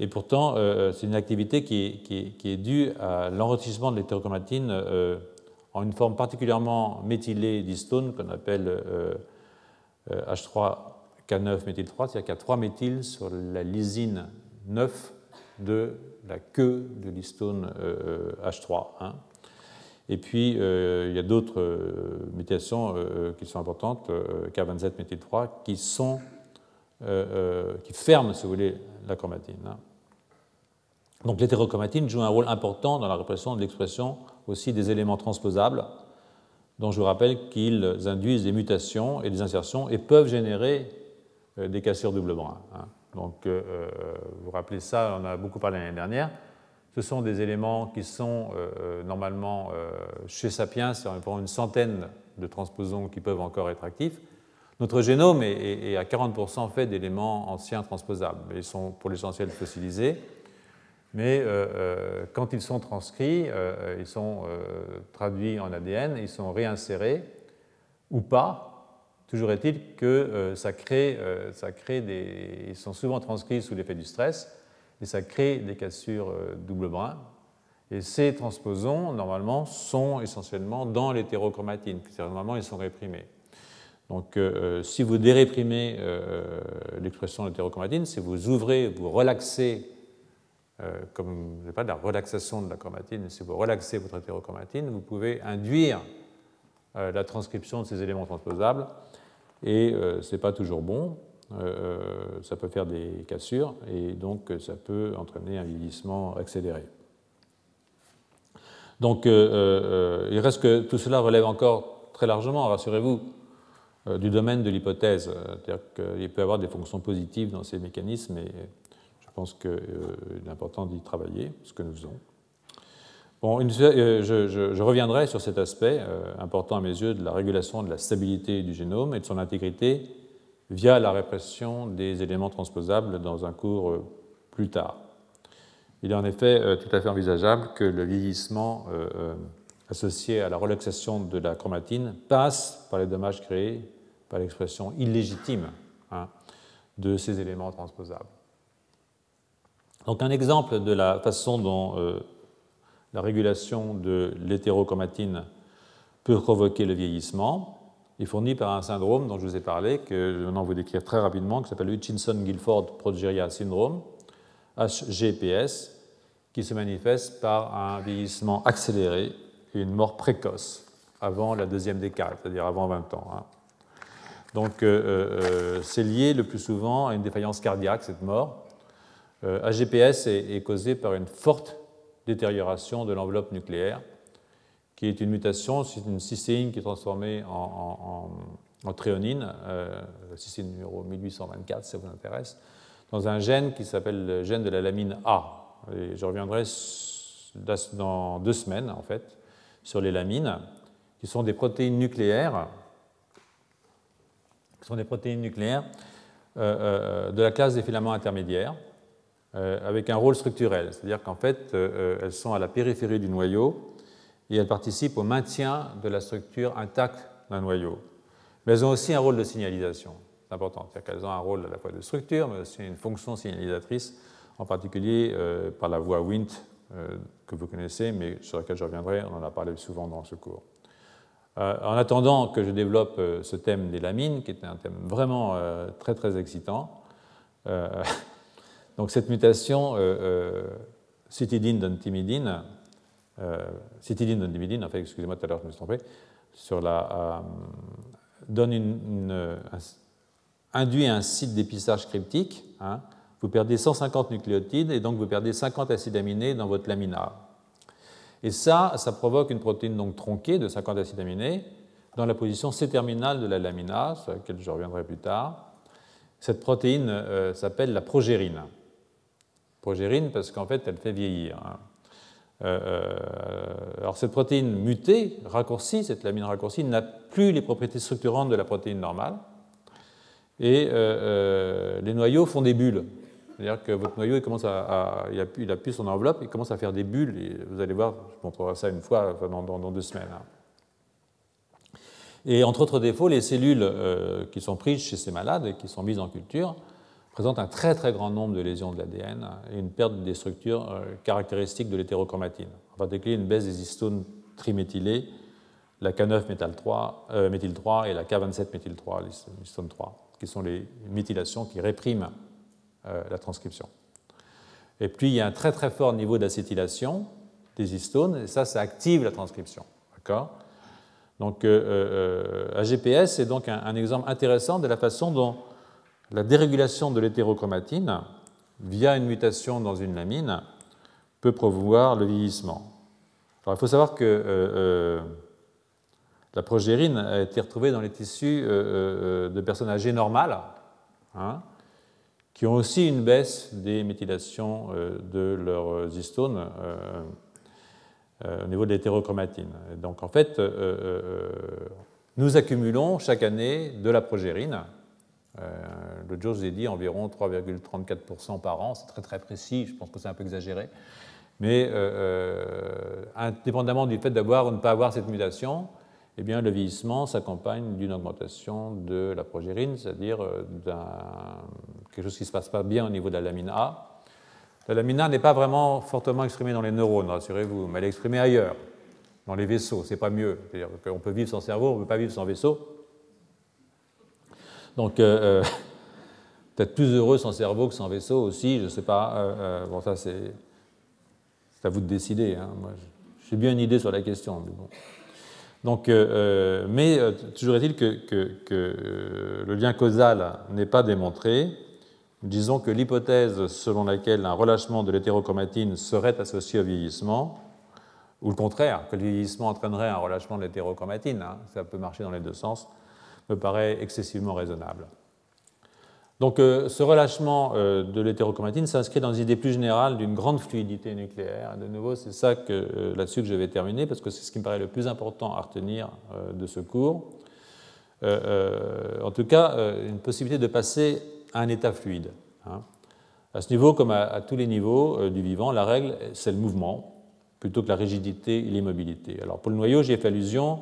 et pourtant, c'est une activité qui est, due à l'enrichissement de l'hétérochromatine en une forme particulièrement méthylée d'histone qu'on appelle H3K9 méthyle3, c'est-à-dire qu'il y a 3 méthyles sur la lysine 9 de la queue de l'histone H3. Hein. Et puis, euh, il y a d'autres euh, méthylations euh, qui sont importantes, K27 méthyle3, qui, sont, qui ferment, si vous voulez, la chromatine. Hein. Donc l'hétérochromatine joue un rôle important dans la répression de l'expression aussi des éléments transposables, dont je vous rappelle qu'ils induisent des mutations et des insertions et peuvent générer euh, des cassures double brin. Donc, euh, euh, vous rappelez ça, on a beaucoup parlé l'année dernière. Ce sont des éléments qui sont normalement chez Sapiens, c'est environ une centaine de transposons qui peuvent encore être actifs. Notre génome est, à 40% fait d'éléments anciens transposables. Ils sont pour l'essentiel fossilisés mais euh, euh, quand ils sont transcrits, euh, ils sont traduits en ADN, ils sont réinsérés ou pas. Toujours est-il que ça crée, ça crée des. Ils sont souvent transcrits sous l'effet du stress et ça crée des cassures double brin. Et ces transposons, normalement, sont essentiellement dans l'hétérochromatine. Normalement, ils sont réprimés. Donc, si vous déréprimez l'expression de l'hétérochromatine, si vous ouvrez, vous relaxez euh, comme pas, de la relaxation de la chromatine, si vous relaxez votre hétérochromatine, vous pouvez induire euh, la transcription de ces éléments transposables, et euh, ce n'est pas toujours bon. ça peut faire des cassures, et donc ça peut entraîner un vieillissement accéléré. Donc il reste que tout cela relève encore très largement, rassurez-vous, du domaine de l'hypothèse. C'est-à-dire qu'il peut y avoir des fonctions positives dans ces mécanismes, et je pense qu'il est important d'y travailler, ce que nous faisons. Bon, euh, je, reviendrai sur cet aspect euh, important à mes yeux de la régulation de la stabilité du génome et de son intégrité via la répression des éléments transposables dans un cours euh, plus tard. Il est en effet tout à fait envisageable que le vieillissement associé à la relaxation de la chromatine passe par les dommages créés par l'expression illégitime hein, de ces éléments transposables. Donc un exemple de la façon dont la régulation de l'hétérochromatine peut provoquer le vieillissement est fourni par un syndrome dont je vous ai parlé, que je vais maintenant vous décrire très rapidement, qui s'appelle Hutchinson-Gilford Progeria Syndrome, HGPS, qui se manifeste par un vieillissement accéléré et une mort précoce avant la deuxième décade, c'est-à-dire avant 20 ans. Hein. Donc euh, euh, c'est lié le plus souvent à une défaillance cardiaque, cette mort, AGPS euh, est, causé par une forte détérioration de l'enveloppe nucléaire, qui est une mutation, c'est une cystéine qui est transformée en, tréonine, euh, numéro 1824 si ça vous intéresse, dans un gène qui s'appelle le gène de la lamine A. Je reviendrai dans deux semaines, en fait, sur les lamines, qui sont des protéines nucléaires, qui sont des protéines nucléaires euh, de la classe des filaments intermédiaires, avec un rôle structurel, c'est-à-dire qu'en fait, elles sont à la périphérie du noyau et elles participent au maintien de la structure intacte d'un noyau. Mais elles ont aussi un rôle de signalisation. C'est important. C'est-à-dire qu'elles ont un rôle à la fois de structure, mais aussi une fonction signalisatrice, en particulier euh, par la voie Wnt euh, que vous connaissez, mais sur laquelle je reviendrai. On en a parlé souvent dans ce cours. Euh, en attendant que je développe ce thème des lamines, qui est un thème vraiment très très excitant, donc cette mutation citidine-dentimidine, citidine dentimidine, en fait, excusez-moi, tout à l'heure je me suis trompé, sur la, donne une, induit un site d'épistage cryptique. Hein. vous perdez 150 nucléotides et donc vous perdez 50 acides aminés dans votre lamina. Et ça, ça provoque une protéine donc tronquée de 50 acides aminés dans la position C-terminale de la lamina, sur laquelle je reviendrai plus tard. Cette protéine euh, s'appelle la progérine. Progérine parce qu'en fait, elle fait vieillir. Hein. Euh, euh, alors cette protéine mutée, raccourcie, cette lamine raccourcie, n'a plus les propriétés structurantes de la protéine normale. Et euh, les noyaux font des bulles. C'est-à-dire que votre noyau, il, commence à, il, a plus, il, a plus, son enveloppe, il commence à faire des bulles. Et vous allez voir, je montrerai ça une fois, dans, dans, deux semaines. Hein. Et entre autres défauts, les cellules qui sont prises chez ces malades et qui sont mises en culture présente un très très grand nombre de lésions de l'ADN et une perte des structures euh, caractéristiques de l'hétérochromatine. En particulier une baisse des histones triméthylées, la K9 méthyle 3, euh, 3 et la K27 méthyle 3, l'histone 3, qui sont les méthylations qui répriment euh, la transcription. Et puis il y a un très très fort niveau d'acétylation des histones, et ça, ça active la transcription. D'accord? Donc AGPS est donc un exemple intéressant de la façon dont la dérégulation de l'hétérochromatine via une mutation dans une lamine peut promouvoir le vieillissement. Alors, il faut savoir que euh, euh, la progérine a été retrouvée dans les tissus euh, de personnes âgées normales, hein, qui ont aussi une baisse des méthylations de leurs histones au niveau de l'hétérochromatine. Donc en fait, nous accumulons chaque année de la progérine le vous ai dit environ 3,34% par an. C'est très très précis, je pense que c'est un peu exagéré. Mais euh, euh, indépendamment du fait d'avoir ou ne pas avoir cette mutation, eh bien, le vieillissement s'accompagne d'une augmentation de la progérine, c'est-à-dire euh, quelque chose qui ne se passe pas bien au niveau de la lamine A. La lamine A n'est pas vraiment fortement exprimée dans les neurones, rassurez-vous, mais elle est exprimée ailleurs, dans les vaisseaux. C'est pas mieux. C'est-à-dire qu'on peut vivre sans cerveau, on ne peut pas vivre sans vaisseau. Donc, euh, euh, peut-être plus heureux sans cerveau que sans vaisseau aussi, je ne sais pas. Euh, bon, ça, c'est à vous de décider. Hein. J'ai bien une idée sur la question. Mais. Donc, mais toujours est-il que, que, le lien causal n'est pas démontré. Disons que l'hypothèse selon laquelle un relâchement de l'hétérochromatine serait associé au vieillissement, ou le contraire, que le vieillissement entraînerait un relâchement de l'hétérochromatine, hein, ça peut marcher dans les deux sens, me paraît excessivement raisonnable. Donc euh, ce relâchement euh, de l'hétérochromatine s'inscrit dans une idée plus générale d'une grande fluidité nucléaire. de nouveau, c'est ça euh, là-dessus que je vais terminer, parce que c'est ce qui me paraît le plus important à retenir de ce cours. en tout cas, une possibilité de passer à un état fluide. Hein. À ce niveau, comme à, tous les niveaux du vivant, la règle, c'est le mouvement, plutôt que la rigidité et l'immobilité. Alors pour le noyau, j'ai fait allusion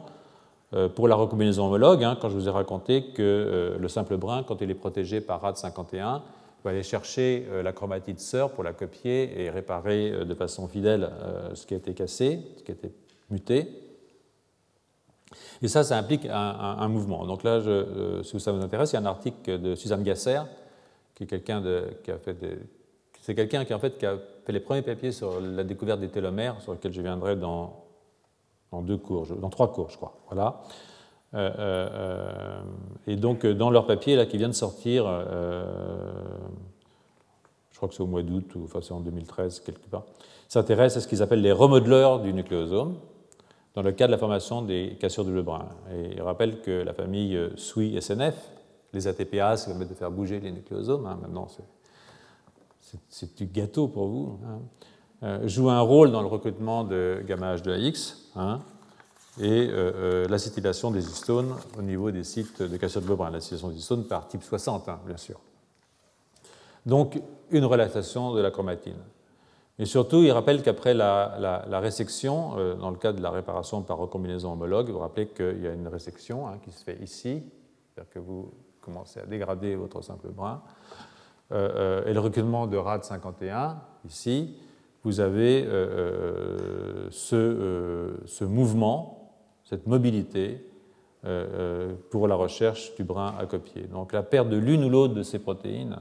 pour la recombinaison homologue, hein, quand je vous ai raconté que euh, le simple brin, quand il est protégé par RAD 51, va aller chercher euh, la chromatide sœur pour la copier et réparer de façon fidèle ce qui a été cassé, ce qui a été muté. Et ça, ça implique un, mouvement. Donc là, si ça vous intéresse, il y a un article de Suzanne Gasser, qui est quelqu'un qui a fait c'est quelqu'un qui, en fait, qui a fait les premiers papiers sur la découverte des télomères, sur lequel je viendrai dans dans deux cours, dans trois cours, je crois. Voilà. Euh, euh, euh, et donc, dans leur papier là, qui vient de sortir, je crois que c'est au mois d'août, ou enfin c'est en 2013 quelque part, s'intéresse à ce qu'ils appellent les remodeleurs du nucléosome dans le cas de la formation des cassures de Lebrun. Et il rappelle que la famille SWI-SNF, les ATPase qui permettent de faire bouger les nucléosomes, hein, maintenant c'est du gâteau pour vous, hein, joue un rôle dans le recrutement de gamma H2AX. Hein, et l'acétylation des histones au niveau des sites de cassure de Lebrun, l'acétylation des histones par type 60, hein, bien sûr. Donc, une relaxation de la chromatine. Et surtout, il rappelle qu'après la, résection, euh, dans le cas de la réparation par recombinaison homologue, vous rappelez qu'il y a une résection hein, qui se fait ici, c'est-à-dire que vous commencez à dégrader votre simple brin, euh, euh, et le reculement de RAD 51, ici, vous avez ce, ce, mouvement, cette mobilité pour la recherche du brin à copier. Donc la perte de l'une ou l'autre de ces protéines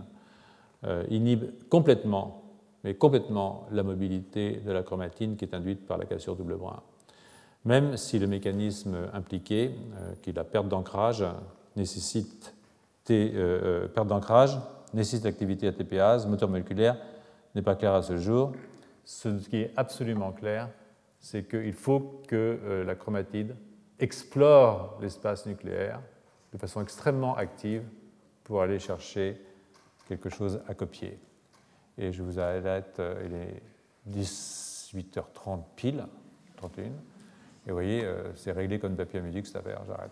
inhibe complètement mais complètement la mobilité de la chromatine qui est induite par la cassure double brin. Même si le mécanisme impliqué, euh, qui est la perte d'ancrage, nécessite, euh, euh, perte d'ancrage, nécessite activité ATPase, moteur moléculaire, n'est pas clair à ce jour. Ce qui est absolument clair, c'est qu'il faut que la chromatide explore l'espace nucléaire de façon extrêmement active pour aller chercher quelque chose à copier. Et je vous arrête, euh, il est 18h30 pile, 31. Et vous voyez, euh, c'est réglé comme papier à musique cette affaire, j'arrête.